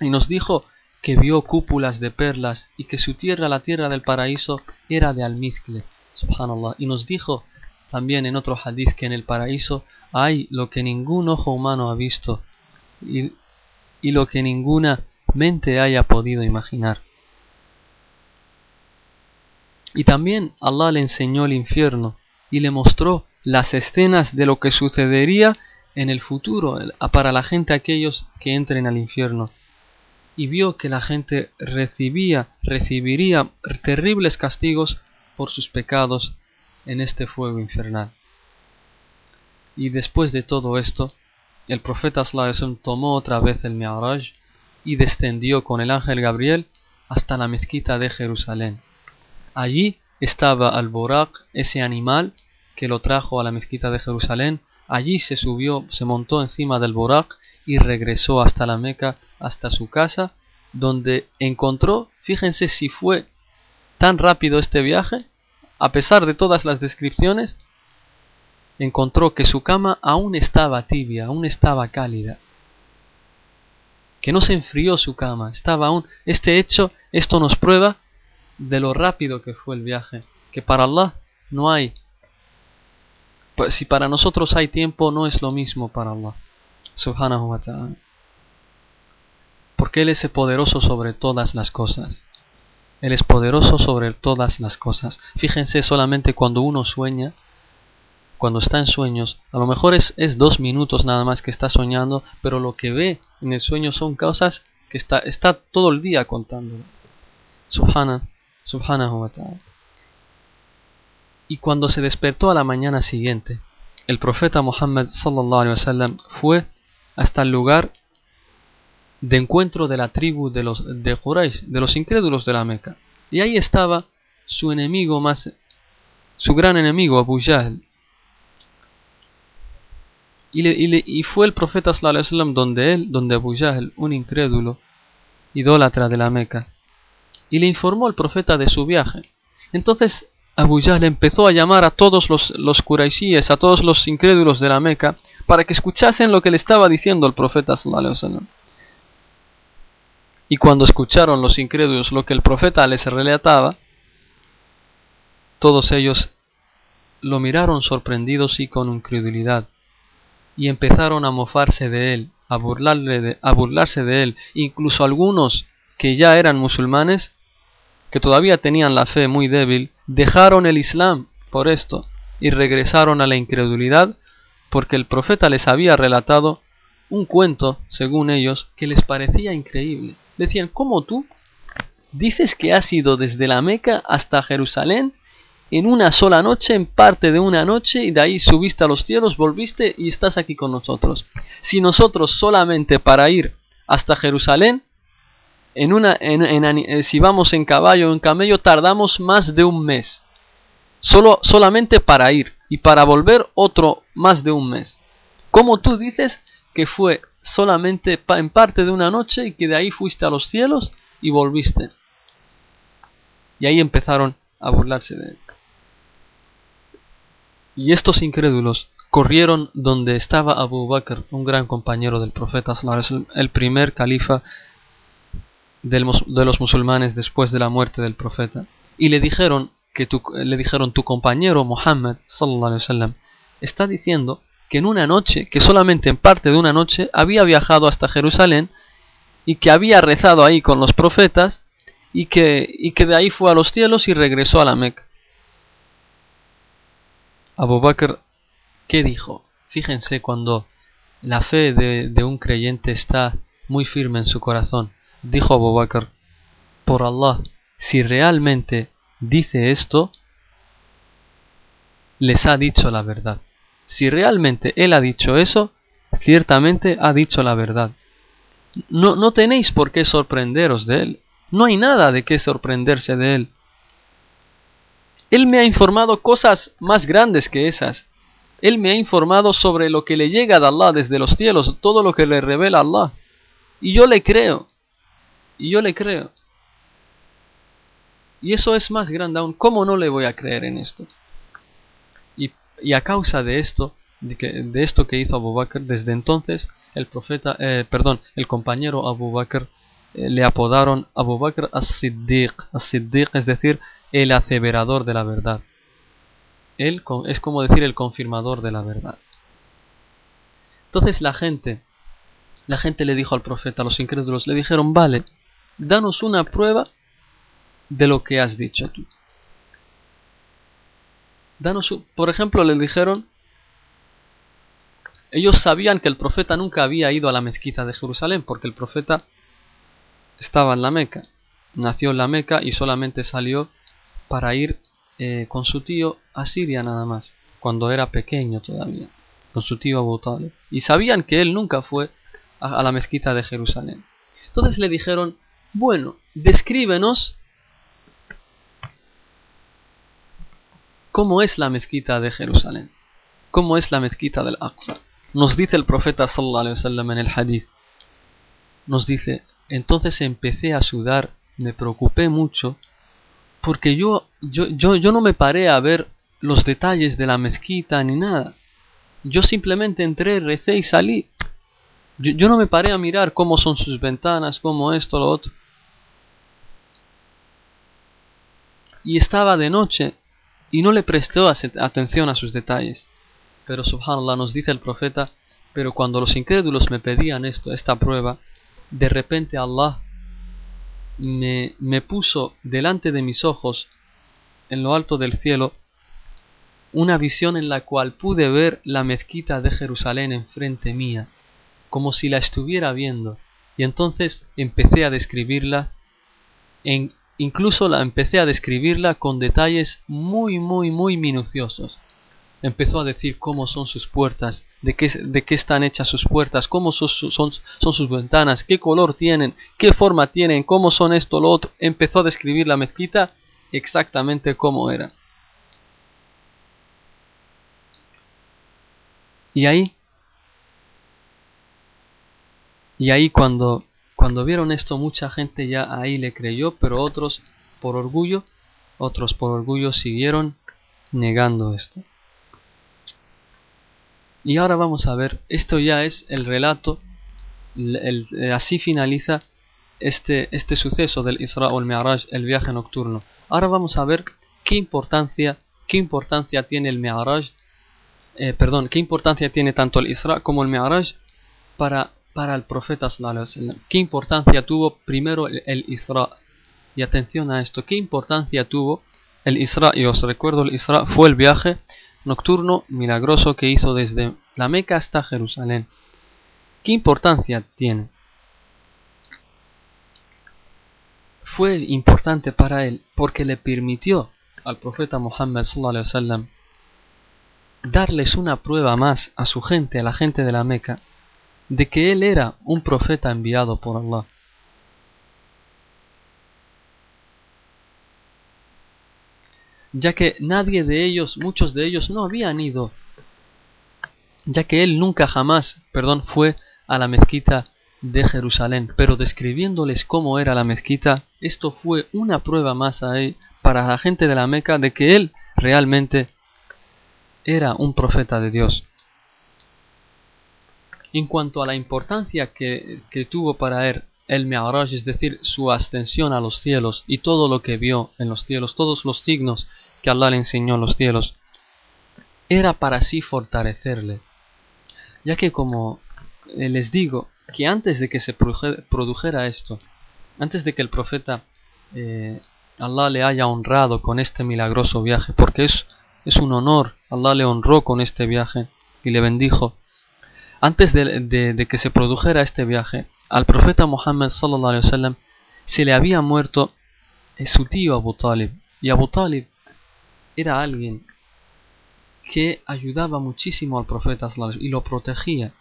Y nos dijo que vio cúpulas de perlas y que su tierra, la tierra del paraíso, era de almizcle. Subhanallah. Y nos dijo también en otro hadith que en el paraíso hay lo que ningún ojo humano ha visto y, y lo que ninguna haya podido imaginar. Y también Allah le enseñó el infierno y le mostró las escenas de lo que sucedería en el futuro para la gente aquellos que entren al infierno. Y vio que la gente recibía, recibiría terribles castigos por sus pecados en este fuego infernal. Y después de todo esto, el profeta Sallallahu tomó otra vez el Mi'raj y descendió con el ángel Gabriel hasta la mezquita de Jerusalén. Allí estaba al-Buraq, ese animal que lo trajo a la mezquita de Jerusalén. Allí se subió, se montó encima del Buraq y regresó hasta la Meca, hasta su casa, donde encontró, fíjense si fue tan rápido este viaje, a pesar de todas las descripciones, encontró que su cama aún estaba tibia, aún estaba cálida. Que no se enfrió su cama, estaba aún... Este hecho, esto nos prueba de lo rápido que fue el viaje. Que para Allah no hay... Pues si para nosotros hay tiempo, no es lo mismo para Allah. Subhanahu wa ta'ala. Porque Él es poderoso sobre todas las cosas. Él es poderoso sobre todas las cosas. Fíjense solamente cuando uno sueña, cuando está en sueños, a lo mejor es, es dos minutos nada más que está soñando, pero lo que ve en el sueño son cosas que está, está todo el día contándolas. Subhana, subhanahu wa ta'ala. Y cuando se despertó a la mañana siguiente, el profeta Muhammad sallallahu alaihi wasallam fue hasta el lugar de encuentro de la tribu de los de Quraysh, de los incrédulos de la Meca. Y ahí estaba su enemigo más, su gran enemigo, Abu Jahl. Y, fue el profeta sallallahu donde él, donde Abu un incrédulo, idólatra de la Meca, y le informó al profeta de su viaje. Entonces Abu empezó a llamar a todos los, los a todos los incrédulos de la Meca, para que escuchasen lo que le estaba diciendo el profeta y cuando escucharon los incrédulos lo que el profeta les relataba, todos ellos lo miraron sorprendidos y con incredulidad, y empezaron a mofarse de él, a, burlarle a burlarse de él, incluso algunos que ya eran musulmanes, que todavía tenían la fe muy débil, dejaron el Islam por esto y regresaron a la incredulidad porque el profeta les había relatado un cuento, según ellos, que les parecía increíble. Decían, ¿cómo tú dices que has ido desde la Meca hasta Jerusalén en una sola noche, en parte de una noche, y de ahí subiste a los cielos, volviste y estás aquí con nosotros? Si nosotros solamente para ir hasta Jerusalén, en una, eh, si vamos en caballo o en camello, tardamos más de un mes. Solo, solamente para ir y para volver otro más de un mes. ¿Cómo tú dices que fue solamente en parte de una noche y que de ahí fuiste a los cielos y volviste. Y ahí empezaron a burlarse de él. Y estos incrédulos corrieron donde estaba Abu Bakr, un gran compañero del profeta, el primer califa de los musulmanes después de la muerte del profeta y le dijeron que tu, le dijeron tu compañero Muhammad sallallahu está diciendo que en una noche, que solamente en parte de una noche había viajado hasta Jerusalén y que había rezado ahí con los profetas y que, y que de ahí fue a los cielos y regresó a la Meca. Abu Bakr, ¿qué dijo? Fíjense cuando la fe de, un creyente está muy firme en su corazón. Dijo Abu Bakr, por Allah, si realmente dice esto, les ha dicho la verdad. Si realmente él ha dicho eso, ciertamente ha dicho la verdad. No, no tenéis por qué sorprenderos de él. No hay nada de qué sorprenderse de él. Él me ha informado cosas más grandes que esas. Él me ha informado sobre lo que le llega de Allah desde los cielos, todo lo que le revela Allah. Y yo le creo. Y yo le creo. Y eso es más grande aún. ¿Cómo no le voy a creer en esto? Y, y a causa de esto, de, que, de, esto que hizo Abu Bakr, desde entonces el profeta, eh, perdón, el compañero Abu Bakr eh, le apodaron Abu Bakr as-Siddiq. As-Siddiq es decir, el aseverador de la verdad. Él es como decir el confirmador de la verdad. Entonces la gente, la gente le dijo al profeta, a los incrédulos, le dijeron, vale, danos una prueba de lo que has dicho tú. Danos, por ejemplo, le dijeron, ellos sabían que el profeta nunca había ido a la mezquita de Jerusalén, porque el profeta estaba en la Meca, nació en la Meca y solamente salió para ir eh, con su tío a Siria nada más, cuando era pequeño todavía, con su tío Abu. Y sabían que él nunca fue a, a la mezquita de Jerusalén. Entonces le dijeron, bueno, descríbenos cómo es la mezquita de Jerusalén, cómo es la mezquita del Aqsa. Nos dice el profeta sallallahu alaihi wasallam en el hadith. Nos dice, entonces empecé a sudar, me preocupé mucho, porque yo, yo, yo, yo no me paré a ver los detalles de la mezquita ni nada. Yo simplemente entré, recé y salí. Yo, no me paré a mirar cómo son sus ventanas, cómo esto, lo otro. Y estaba de noche y no le prestó atención a sus detalles. Pero subhanallah nos dice el profeta, pero cuando los incrédulos me pedían esto, esta prueba, de repente Allah me, me puso delante de mis ojos, en lo alto del cielo, una visión en la cual pude ver la mezquita de Jerusalén enfrente mía, como si la estuviera viendo, y entonces empecé a describirla en Incluso la empecé a describirla con detalles muy muy muy minuciosos. Empezó a decir cómo son sus puertas, de qué, de qué están hechas sus puertas, cómo son, son, son sus ventanas, qué color tienen, qué forma tienen, cómo son esto, lo otro. Empezó a describir la mezquita exactamente cómo era. Y ahí, y ahí cuando cuando vieron esto mucha gente ya ahí le creyó, pero otros por orgullo, otros por orgullo siguieron negando esto. Y ahora vamos a ver, esto ya es el relato, eh, así finaliza este, este suceso del Isra o el Mi'raj, el viaje nocturno. Ahora vamos a ver qué importancia, qué importancia tiene el Mi'raj, eh, perdón, qué importancia tiene tanto el Isra como el Mi'raj para para el profeta ¿Qué importancia tuvo primero el, Isra? Y atención a esto, ¿qué importancia tuvo el Isra? Y os recuerdo, el Isra fue el viaje nocturno milagroso que hizo desde la Meca hasta Jerusalén. ¿Qué importancia tiene? Fue importante para él porque le permitió al profeta Muhammad sallallahu darles una prueba más a su gente, a la gente de la Meca, de que él era un profeta enviado por Allah. Ya que nadie de ellos, muchos de ellos no habían ido, ya que él nunca jamás, perdón, fue a la mezquita de Jerusalén, pero describiéndoles cómo era la mezquita, esto fue una prueba más a él, para la gente de la Meca de que él realmente era un profeta de Dios. En cuanto a la importancia que, tuvo para él, el Mi'raj, es decir, su ascensión a los cielos y todo lo que vio en los cielos, todos los signos que Allah le enseñó en los cielos, era para así fortalecerle. Ya que como eh, les digo, que antes de que se produjera esto, antes de que el profeta eh, Allah le haya honrado con este milagroso viaje, porque es, es un honor, Allah le honró con este viaje y le bendijo. Antes de, que se produjera este viaje, al profeta Muhammad sallallahu alaihi wasallam se le había muerto eh, su tío Abu Talib. Y Abu Talib era alguien que ayudaba muchísimo al profeta y lo protegía.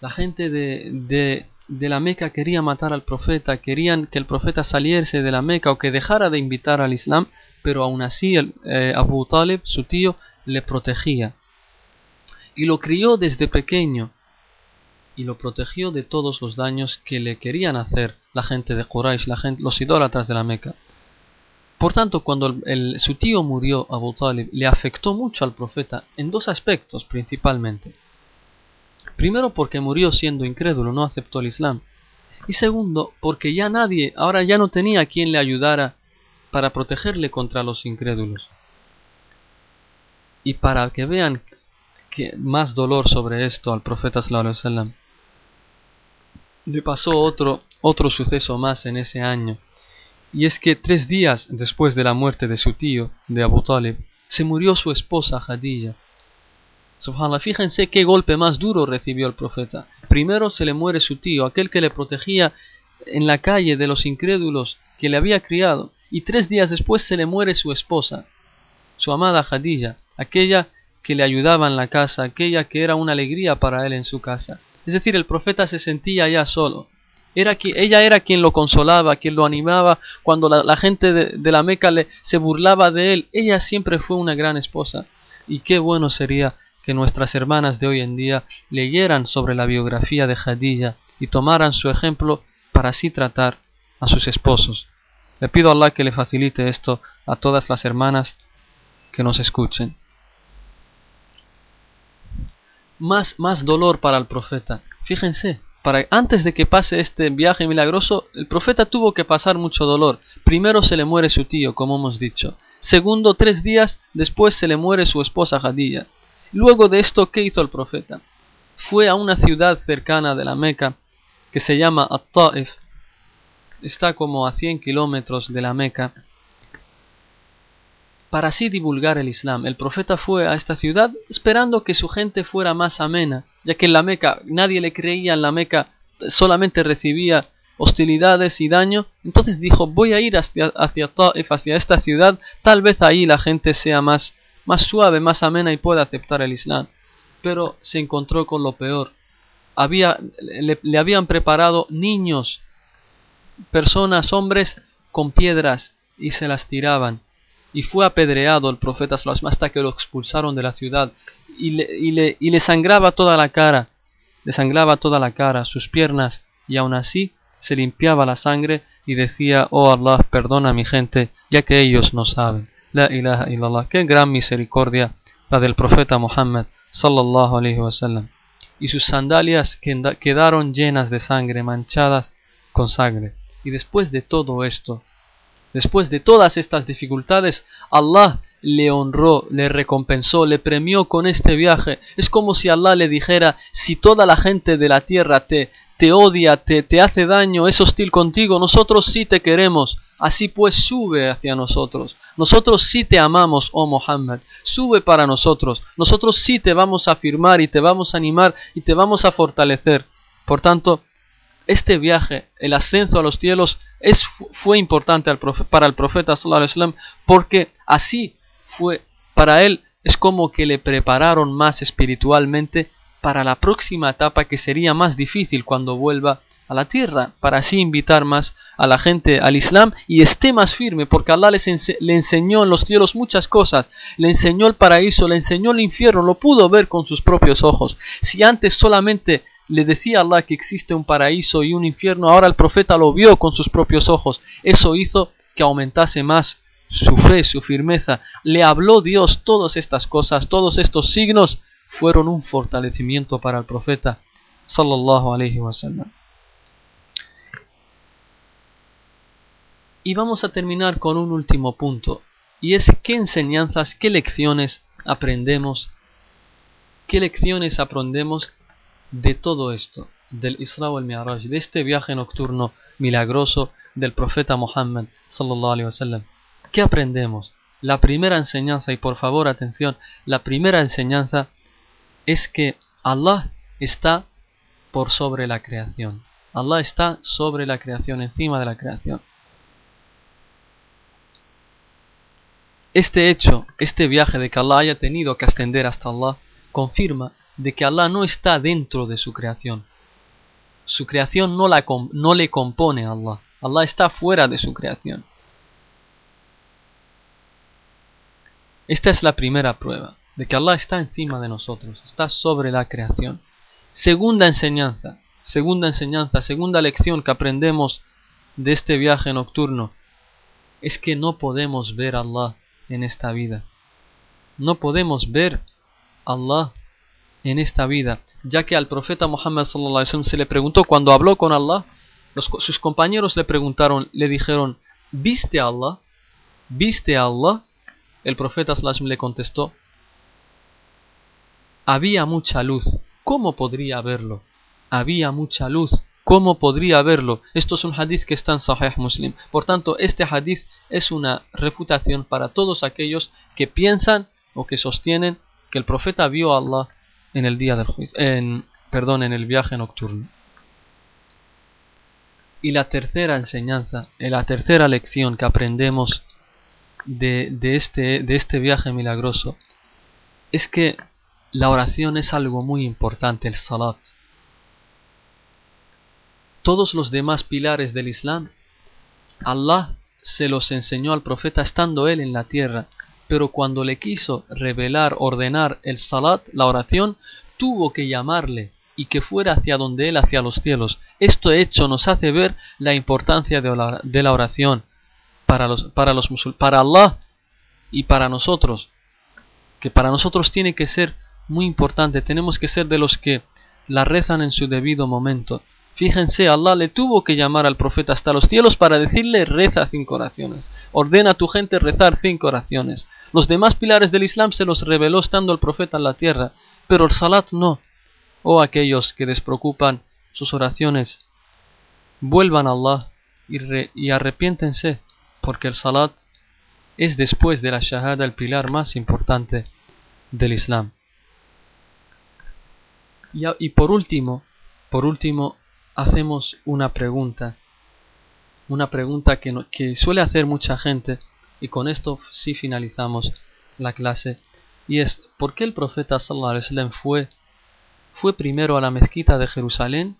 La gente de, de, la Meca quería matar al profeta, querían que el profeta saliese de la Meca o que dejara de invitar al Islam, pero aún así el, eh, Abu Talib, su tío, le protegía. Y lo crió desde pequeño y lo protegió de todos los daños que le querían hacer la gente de Quraysh, la gente, los idólatras de la Meca. Por tanto, cuando su tío murió, Abu Talib, le afectó mucho al profeta en dos aspectos principalmente. Primero porque murió siendo incrédulo, no aceptó el Islam. Y segundo, porque ya nadie, ahora ya no tenía quien le ayudara para protegerle contra los incrédulos. Y para que vean que más dolor sobre esto al profeta sallallahu le pasó otro otro suceso más en ese año. Y es que tres días después de la muerte de su tío, de Abu Talib, se murió su esposa Khadija, Subhanallah, fíjense qué golpe más duro recibió el profeta. Primero se le muere su tío, aquel que le protegía en la calle de los incrédulos que le había criado, y tres días después se le muere su esposa, su amada Khadija, aquella que le ayudaba en la casa, aquella que era una alegría para él en su casa. Es decir, el profeta se sentía ya solo. Era que, ella era quien lo consolaba, quien lo animaba cuando la, gente de, la Meca le, se burlaba de él. Ella siempre fue una gran esposa. Y qué bueno sería que nuestras hermanas de hoy en día leyeran sobre la biografía de Khadija y tomaran su ejemplo para así tratar a sus esposos. Le pido a Allah que le facilite esto a todas las hermanas que nos escuchen. Más, más dolor para el profeta. Fíjense, antes de que pase este viaje milagroso, el profeta tuvo que pasar mucho dolor. Primero se le muere su tío, como hemos dicho. Segundo, tres días después se le muere su esposa Khadija. Luego de esto, ¿qué hizo el profeta? Fue a una ciudad cercana de la Meca que se llama At-Ta'if. Está como a 100 kilómetros de la Meca. Para así divulgar el Islam, el profeta fue a esta ciudad esperando que su gente fuera más amena, ya que en la Meca nadie le creía, en la Meca solamente recibía hostilidades y daño. Entonces dijo, voy a ir hacia, hacia hacia esta ciudad, tal vez ahí la gente sea más más suave, más amena y puede aceptar el Islam. Pero se encontró con lo peor. Había, le, habían preparado niños, personas, hombres, con piedras y se las tiraban. Y fue apedreado el profeta hasta que lo expulsaron de la ciudad y le, y le, y le sangraba toda la cara, le sangraba toda la cara, sus piernas, y aún así se limpiaba la sangre y decía, oh Allah, perdona a mi gente, ya que ellos no saben. La ilaha illallah. Qué gran misericordia la del profeta Muhammad sallallahu alaihi wasallam. Y sus sandalias quedaron llenas de sangre, manchadas con sangre. Y después de todo esto, después de todas estas dificultades, Allah le honró, le recompensó, le premió con este viaje. Es como si Allah le dijera, si toda la gente de la tierra te, te odia, te, te hace daño, es hostil contigo, nosotros sí te queremos. Así pues sube hacia nosotros. Nosotros sí te amamos, oh Muhammad. Sube para nosotros. Nosotros sí te vamos a afirmar y te vamos a animar y te vamos a fortalecer. Por tanto, este viaje, el ascenso a los cielos, es, fue importante para el profeta sallallahu porque así fue para él es como que le prepararon más espiritualmente para la próxima etapa que sería más difícil cuando vuelva a la tierra para así invitar más a la gente al Islam y esté más firme porque Allah les le enseñó en los cielos muchas cosas, le enseñó el paraíso, le enseñó el infierno, lo pudo ver con sus propios ojos. Si antes solamente le decía a Allah que existe un paraíso y un infierno, ahora el profeta lo vio con sus propios ojos. Eso hizo que aumentase más su fe, su firmeza. Le habló Dios todas estas cosas, todos estos signos fueron un fortalecimiento para el profeta sallallahu alaihi wasallam. Y vamos a terminar con un último punto, y es qué enseñanzas, qué lecciones aprendemos, qué lecciones aprendemos de todo esto, del Isra al Mi'raj, de este viaje nocturno milagroso del profeta Muhammad sallallahu alaihi wasallam. ¿Qué aprendemos? La primera enseñanza, y por favor atención, la primera enseñanza es que Allah está por sobre la creación. Allah está sobre la creación, encima de la creación. Este hecho, este viaje de que Allah haya tenido que ascender hasta Allah, confirma de que Allah no está dentro de su creación. Su creación no, la, no le compone a Allah. Allah está fuera de su creación. Esta es la primera prueba de que Allah está encima de nosotros, está sobre la creación. Segunda enseñanza, segunda enseñanza, segunda lección que aprendemos de este viaje nocturno es que no podemos ver a Allah en esta vida. No podemos ver a Allah en esta vida, ya que al profeta Muhammad se le preguntó cuando habló con Allah, sus compañeros le preguntaron, le dijeron, ¿viste a Allah? ¿Viste a Allah? El profeta le contestó, había mucha luz, ¿cómo podría verlo? Había mucha luz, ¿cómo podría verlo? Esto es un hadith que está en Sahih Muslim. Por tanto, este hadith es una reputación para todos aquellos que piensan o que sostienen que el profeta vio a Allah en el día del juicio, en, perdón, en el viaje nocturno. Y la tercera enseñanza, eh, la tercera lección que aprendemos de, este, de este viaje milagroso es que la oración es algo muy importante, el salat. Todos los demás pilares del Islam, Allah se los enseñó al profeta estando él en la tierra, pero cuando le quiso revelar, ordenar el salat, la oración, tuvo que llamarle y que fuera hacia donde él, hacia los cielos. Esto hecho nos hace ver la importancia de la oración para los, para los para Allah y para nosotros, que para nosotros tiene que ser muy importante, tenemos que ser de los que la rezan en su debido momento. Fíjense, Allah le tuvo que llamar al profeta hasta los cielos para decirle reza cinco oraciones. Ordena a tu gente rezar cinco oraciones. Los demás pilares del Islam se los reveló estando el profeta en la tierra, pero el salat no. Oh aquellos que despreocupan sus oraciones, vuelvan a Allah y, arrepiéntense porque el salat es después de la shahada el pilar más importante del Islam. Y, por último, por último, hacemos una pregunta, una pregunta que suele hacer mucha gente, y con esto sí finalizamos la clase, y es, ¿por qué el profeta sallallahu alaihi wasallam fue, fue primero a la mezquita de Jerusalén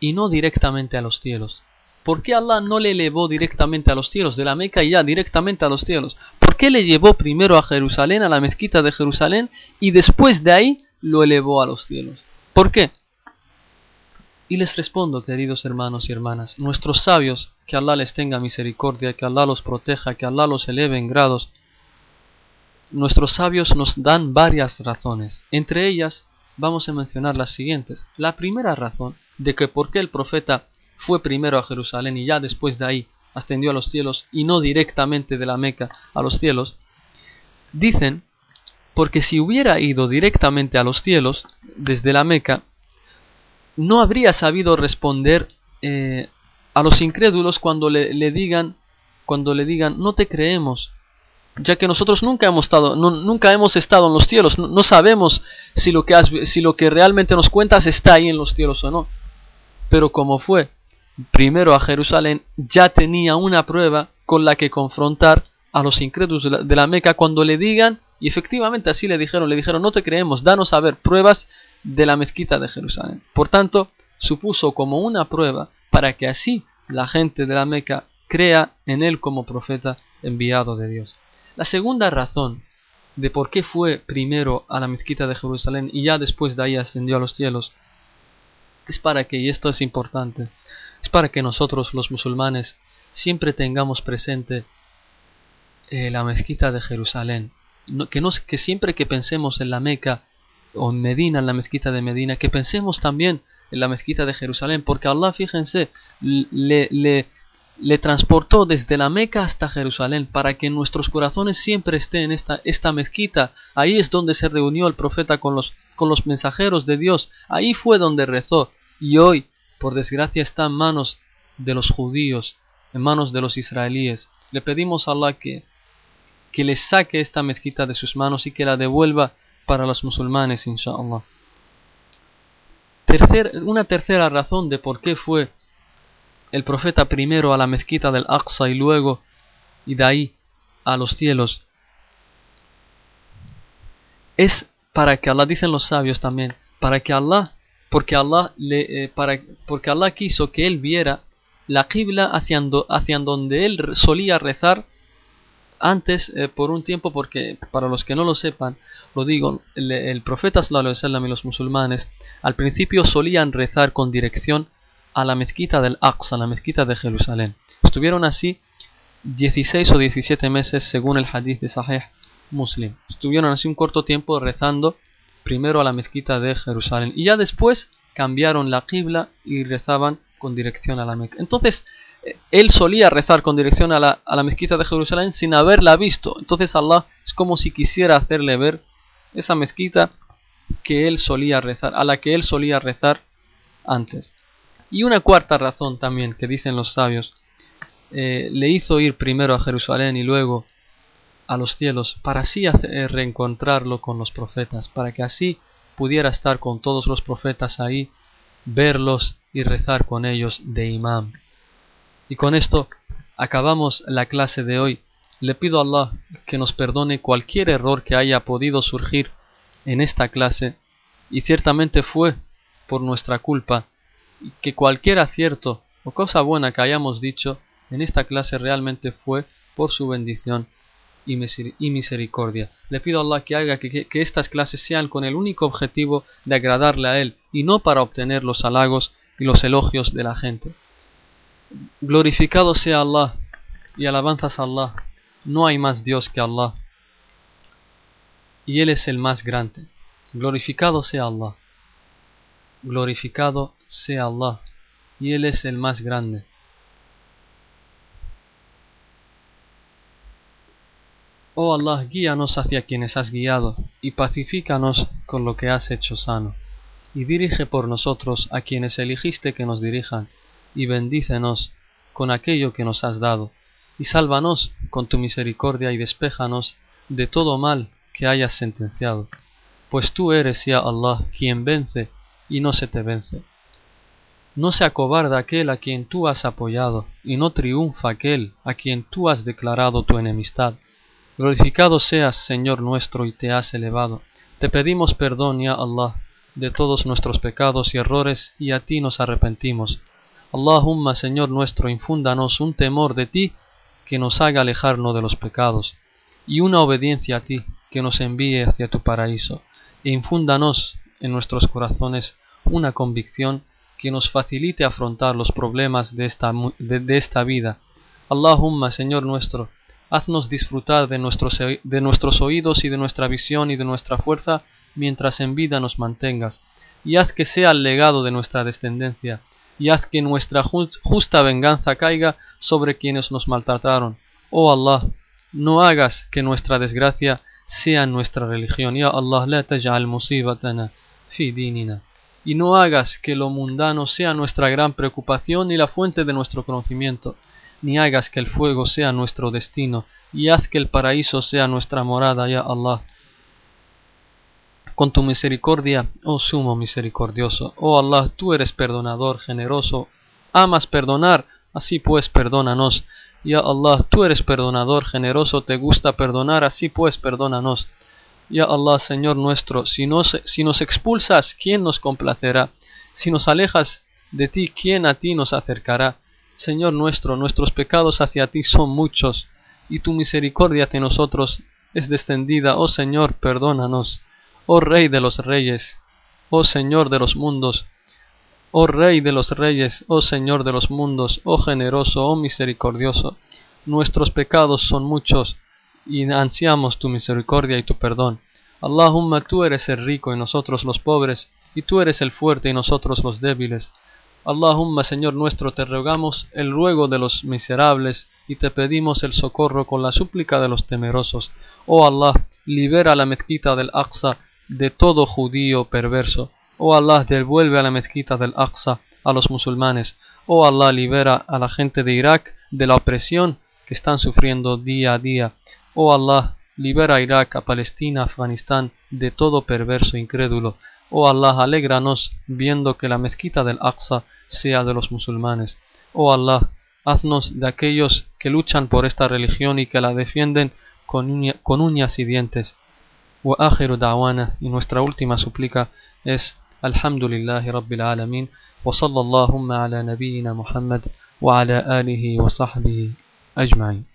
y no directamente a los cielos? ¿Por qué Allah no le elevó directamente a los cielos de la Meca y ya directamente a los cielos? ¿Por qué le llevó primero a Jerusalén, a la mezquita de Jerusalén, y después de ahí lo elevó a los cielos? ¿Por qué? Y les respondo, queridos hermanos y hermanas, nuestros sabios, que Allah les tenga misericordia, que Allah los proteja, que Allah los eleve en grados, nuestros sabios nos dan varias razones. Entre ellas vamos a mencionar las siguientes. La primera razón de que por qué el profeta fue primero a Jerusalén y ya después de ahí ascendió a los cielos y no directamente de la Meca a los cielos, dicen, porque si hubiera ido directamente a los cielos desde la Meca, no habría sabido responder eh, a los incrédulos cuando le, digan, cuando le digan, no te creemos, ya que nosotros nunca hemos estado, nunca hemos estado en los cielos, no, sabemos si lo, que si lo que realmente nos cuentas está ahí en los cielos o no. Pero como fue primero a Jerusalén, ya tenía una prueba con la que confrontar a los incrédulos de la, Meca cuando le digan, y efectivamente así le dijeron, le dijeron, no te creemos, danos a ver pruebas de la mezquita de Jerusalén. Por tanto, supuso como una prueba para que así la gente de la Meca crea en él como profeta enviado de Dios. La segunda razón de por qué fue primero a la mezquita de Jerusalén y ya después de ahí ascendió a los cielos es para que, y esto es importante, es para que nosotros los musulmanes siempre tengamos presente eh, la mezquita de Jerusalén. que, no, que siempre que pensemos en la Meca o en Medina, en la mezquita de Medina, que pensemos también en la mezquita de Jerusalén, porque Allah, fíjense, le, le, transportó desde la Meca hasta Jerusalén para que nuestros corazones siempre esté en esta, esta mezquita. Ahí es donde se reunió el profeta con los, con los mensajeros de Dios. Ahí fue donde rezó. Y hoy, por desgracia, está en manos de los judíos, en manos de los israelíes. Le pedimos a Allah que, que le saque esta mezquita de sus manos y que la devuelva para los musulmanes, inshallah. Tercer, una tercera razón de por qué fue el profeta primero a la mezquita del Aqsa y luego, y de ahí a los cielos, es para que Allah, dicen los sabios también, para que Allah, porque Allah, le, eh, para, porque Allah quiso que él viera la qibla hacia, hacia donde él solía rezar antes eh, por un tiempo porque para los que no lo sepan lo digo el, profeta sallallahu alaihi y los musulmanes al principio solían rezar con dirección a la mezquita del Aqsa, la mezquita de Jerusalén. Estuvieron así 16 o 17 meses según el hadith de Sahih Muslim. Estuvieron así un corto tiempo rezando primero a la mezquita de Jerusalén y ya después cambiaron la qibla y rezaban con dirección a la Meca. Entonces, él solía rezar con dirección a la, a la mezquita de Jerusalén sin haberla visto. Entonces Allah es como si quisiera hacerle ver esa mezquita que él solía rezar, a la que él solía rezar antes. Y una cuarta razón también que dicen los sabios, eh, le hizo ir primero a Jerusalén y luego a los cielos para así eh, reencontrarlo con los profetas, para que así pudiera estar con todos los profetas ahí, verlos y rezar con ellos de imam. Y con esto acabamos la clase de hoy. Le pido a Allah que nos perdone cualquier error que haya podido surgir en esta clase y ciertamente fue por nuestra culpa que cualquier acierto o cosa buena que hayamos dicho en esta clase realmente fue por su bendición y misericordia. Le pido a Allah que haga que, estas clases sean con el único objetivo de agradarle a Él y no para obtener los halagos y los elogios de la gente. Glorificado sea Allah y alabanzas a Allah. No hay más Dios que Allah. Y Él es el más grande. Glorificado sea Allah glorificado sea Allah, y Él es el más grande. Oh Allah, guíanos hacia quienes has guiado, y pacifícanos con lo que has hecho sano, y dirige por nosotros a quienes eligiste que nos dirijan, y bendícenos con aquello que nos has dado, y sálvanos con tu misericordia y despéjanos de todo mal que hayas sentenciado. Pues tú eres, ya Allah, quien vence y no se te vence. No se acobarda aquel a quien tú has apoyado, y no triunfa aquel a quien tú has declarado tu enemistad. Glorificado seas, Señor nuestro, y te has elevado. Te pedimos perdón, ya Allah, de todos nuestros pecados y errores, y a ti nos arrepentimos. Allahumma, Señor nuestro, infúndanos un temor de ti que nos haga alejarnos de los pecados, y una obediencia a ti que nos envíe hacia tu paraíso, e infúndanos en nuestros corazones una convicción que nos facilite afrontar los problemas de esta, de, esta vida. Allahumma, Señor nuestro, haznos disfrutar de nuestros, de nuestros oídos y de nuestra visión y de nuestra fuerza mientras en vida nos mantengas, y haz que sea el legado de nuestra descendencia, y haz que nuestra justa venganza caiga sobre quienes nos maltrataron. Oh Allah, no hagas que nuestra desgracia sea nuestra religión. Ya Allah, la taj'al musibatana fi dinina y no hagas que lo mundano sea nuestra gran preocupación y la fuente de nuestro conocimiento, ni hagas que el fuego sea nuestro destino, y haz que el paraíso sea nuestra morada, ya Allah. Con tu misericordia, oh sumo misericordioso, oh Allah, tú eres perdonador, generoso, amas perdonar, así pues perdónanos. Ya Allah, tú eres perdonador, generoso, te gusta perdonar, así pues perdónanos. Ya Allah, Señor nuestro, si nos, si expulsas, ¿quién nos complacerá? Si nos alejas de ti, ¿quién a ti nos acercará? Señor nuestro, nuestros pecados hacia ti son muchos, y tu misericordia hacia nosotros es descendida. Oh Señor, perdónanos. Oh Rey de los reyes, oh Señor de los mundos, oh Rey de los reyes, oh Señor de los mundos, oh generoso, oh misericordioso. Nuestros pecados son muchos, y ansiamos tu misericordia y tu perdón. Allahumma, tú eres el rico y nosotros los pobres, y tú eres el fuerte y nosotros los débiles. Allahumma Señor nuestro, te rogamos el ruego de los miserables y te pedimos el socorro con la súplica de los temerosos. Oh Allah, libera la mezquita del Aqsa de todo judío perverso. Oh Allah, devuelve a la mezquita del Aqsa a los musulmanes. Oh Allah, libera a la gente de Irak de la opresión que están sufriendo día a día. Oh Allah, libera a Irak, a Palestina, a Afganistán de todo perverso incrédulo. Oh Allah, alégranos viendo que la mezquita del Aqsa sea de los musulmanes. Oh Allah, haznos de aquellos que luchan por esta religión y que la defienden con, uñas y dientes. Wa akhiru da'wana, y nuestra última súplica es Alhamdulillahi Rabbil Alamin, wa sallallahu ala nabiyyina Muhammad wa ala alihi wa sahbihi ajma'in.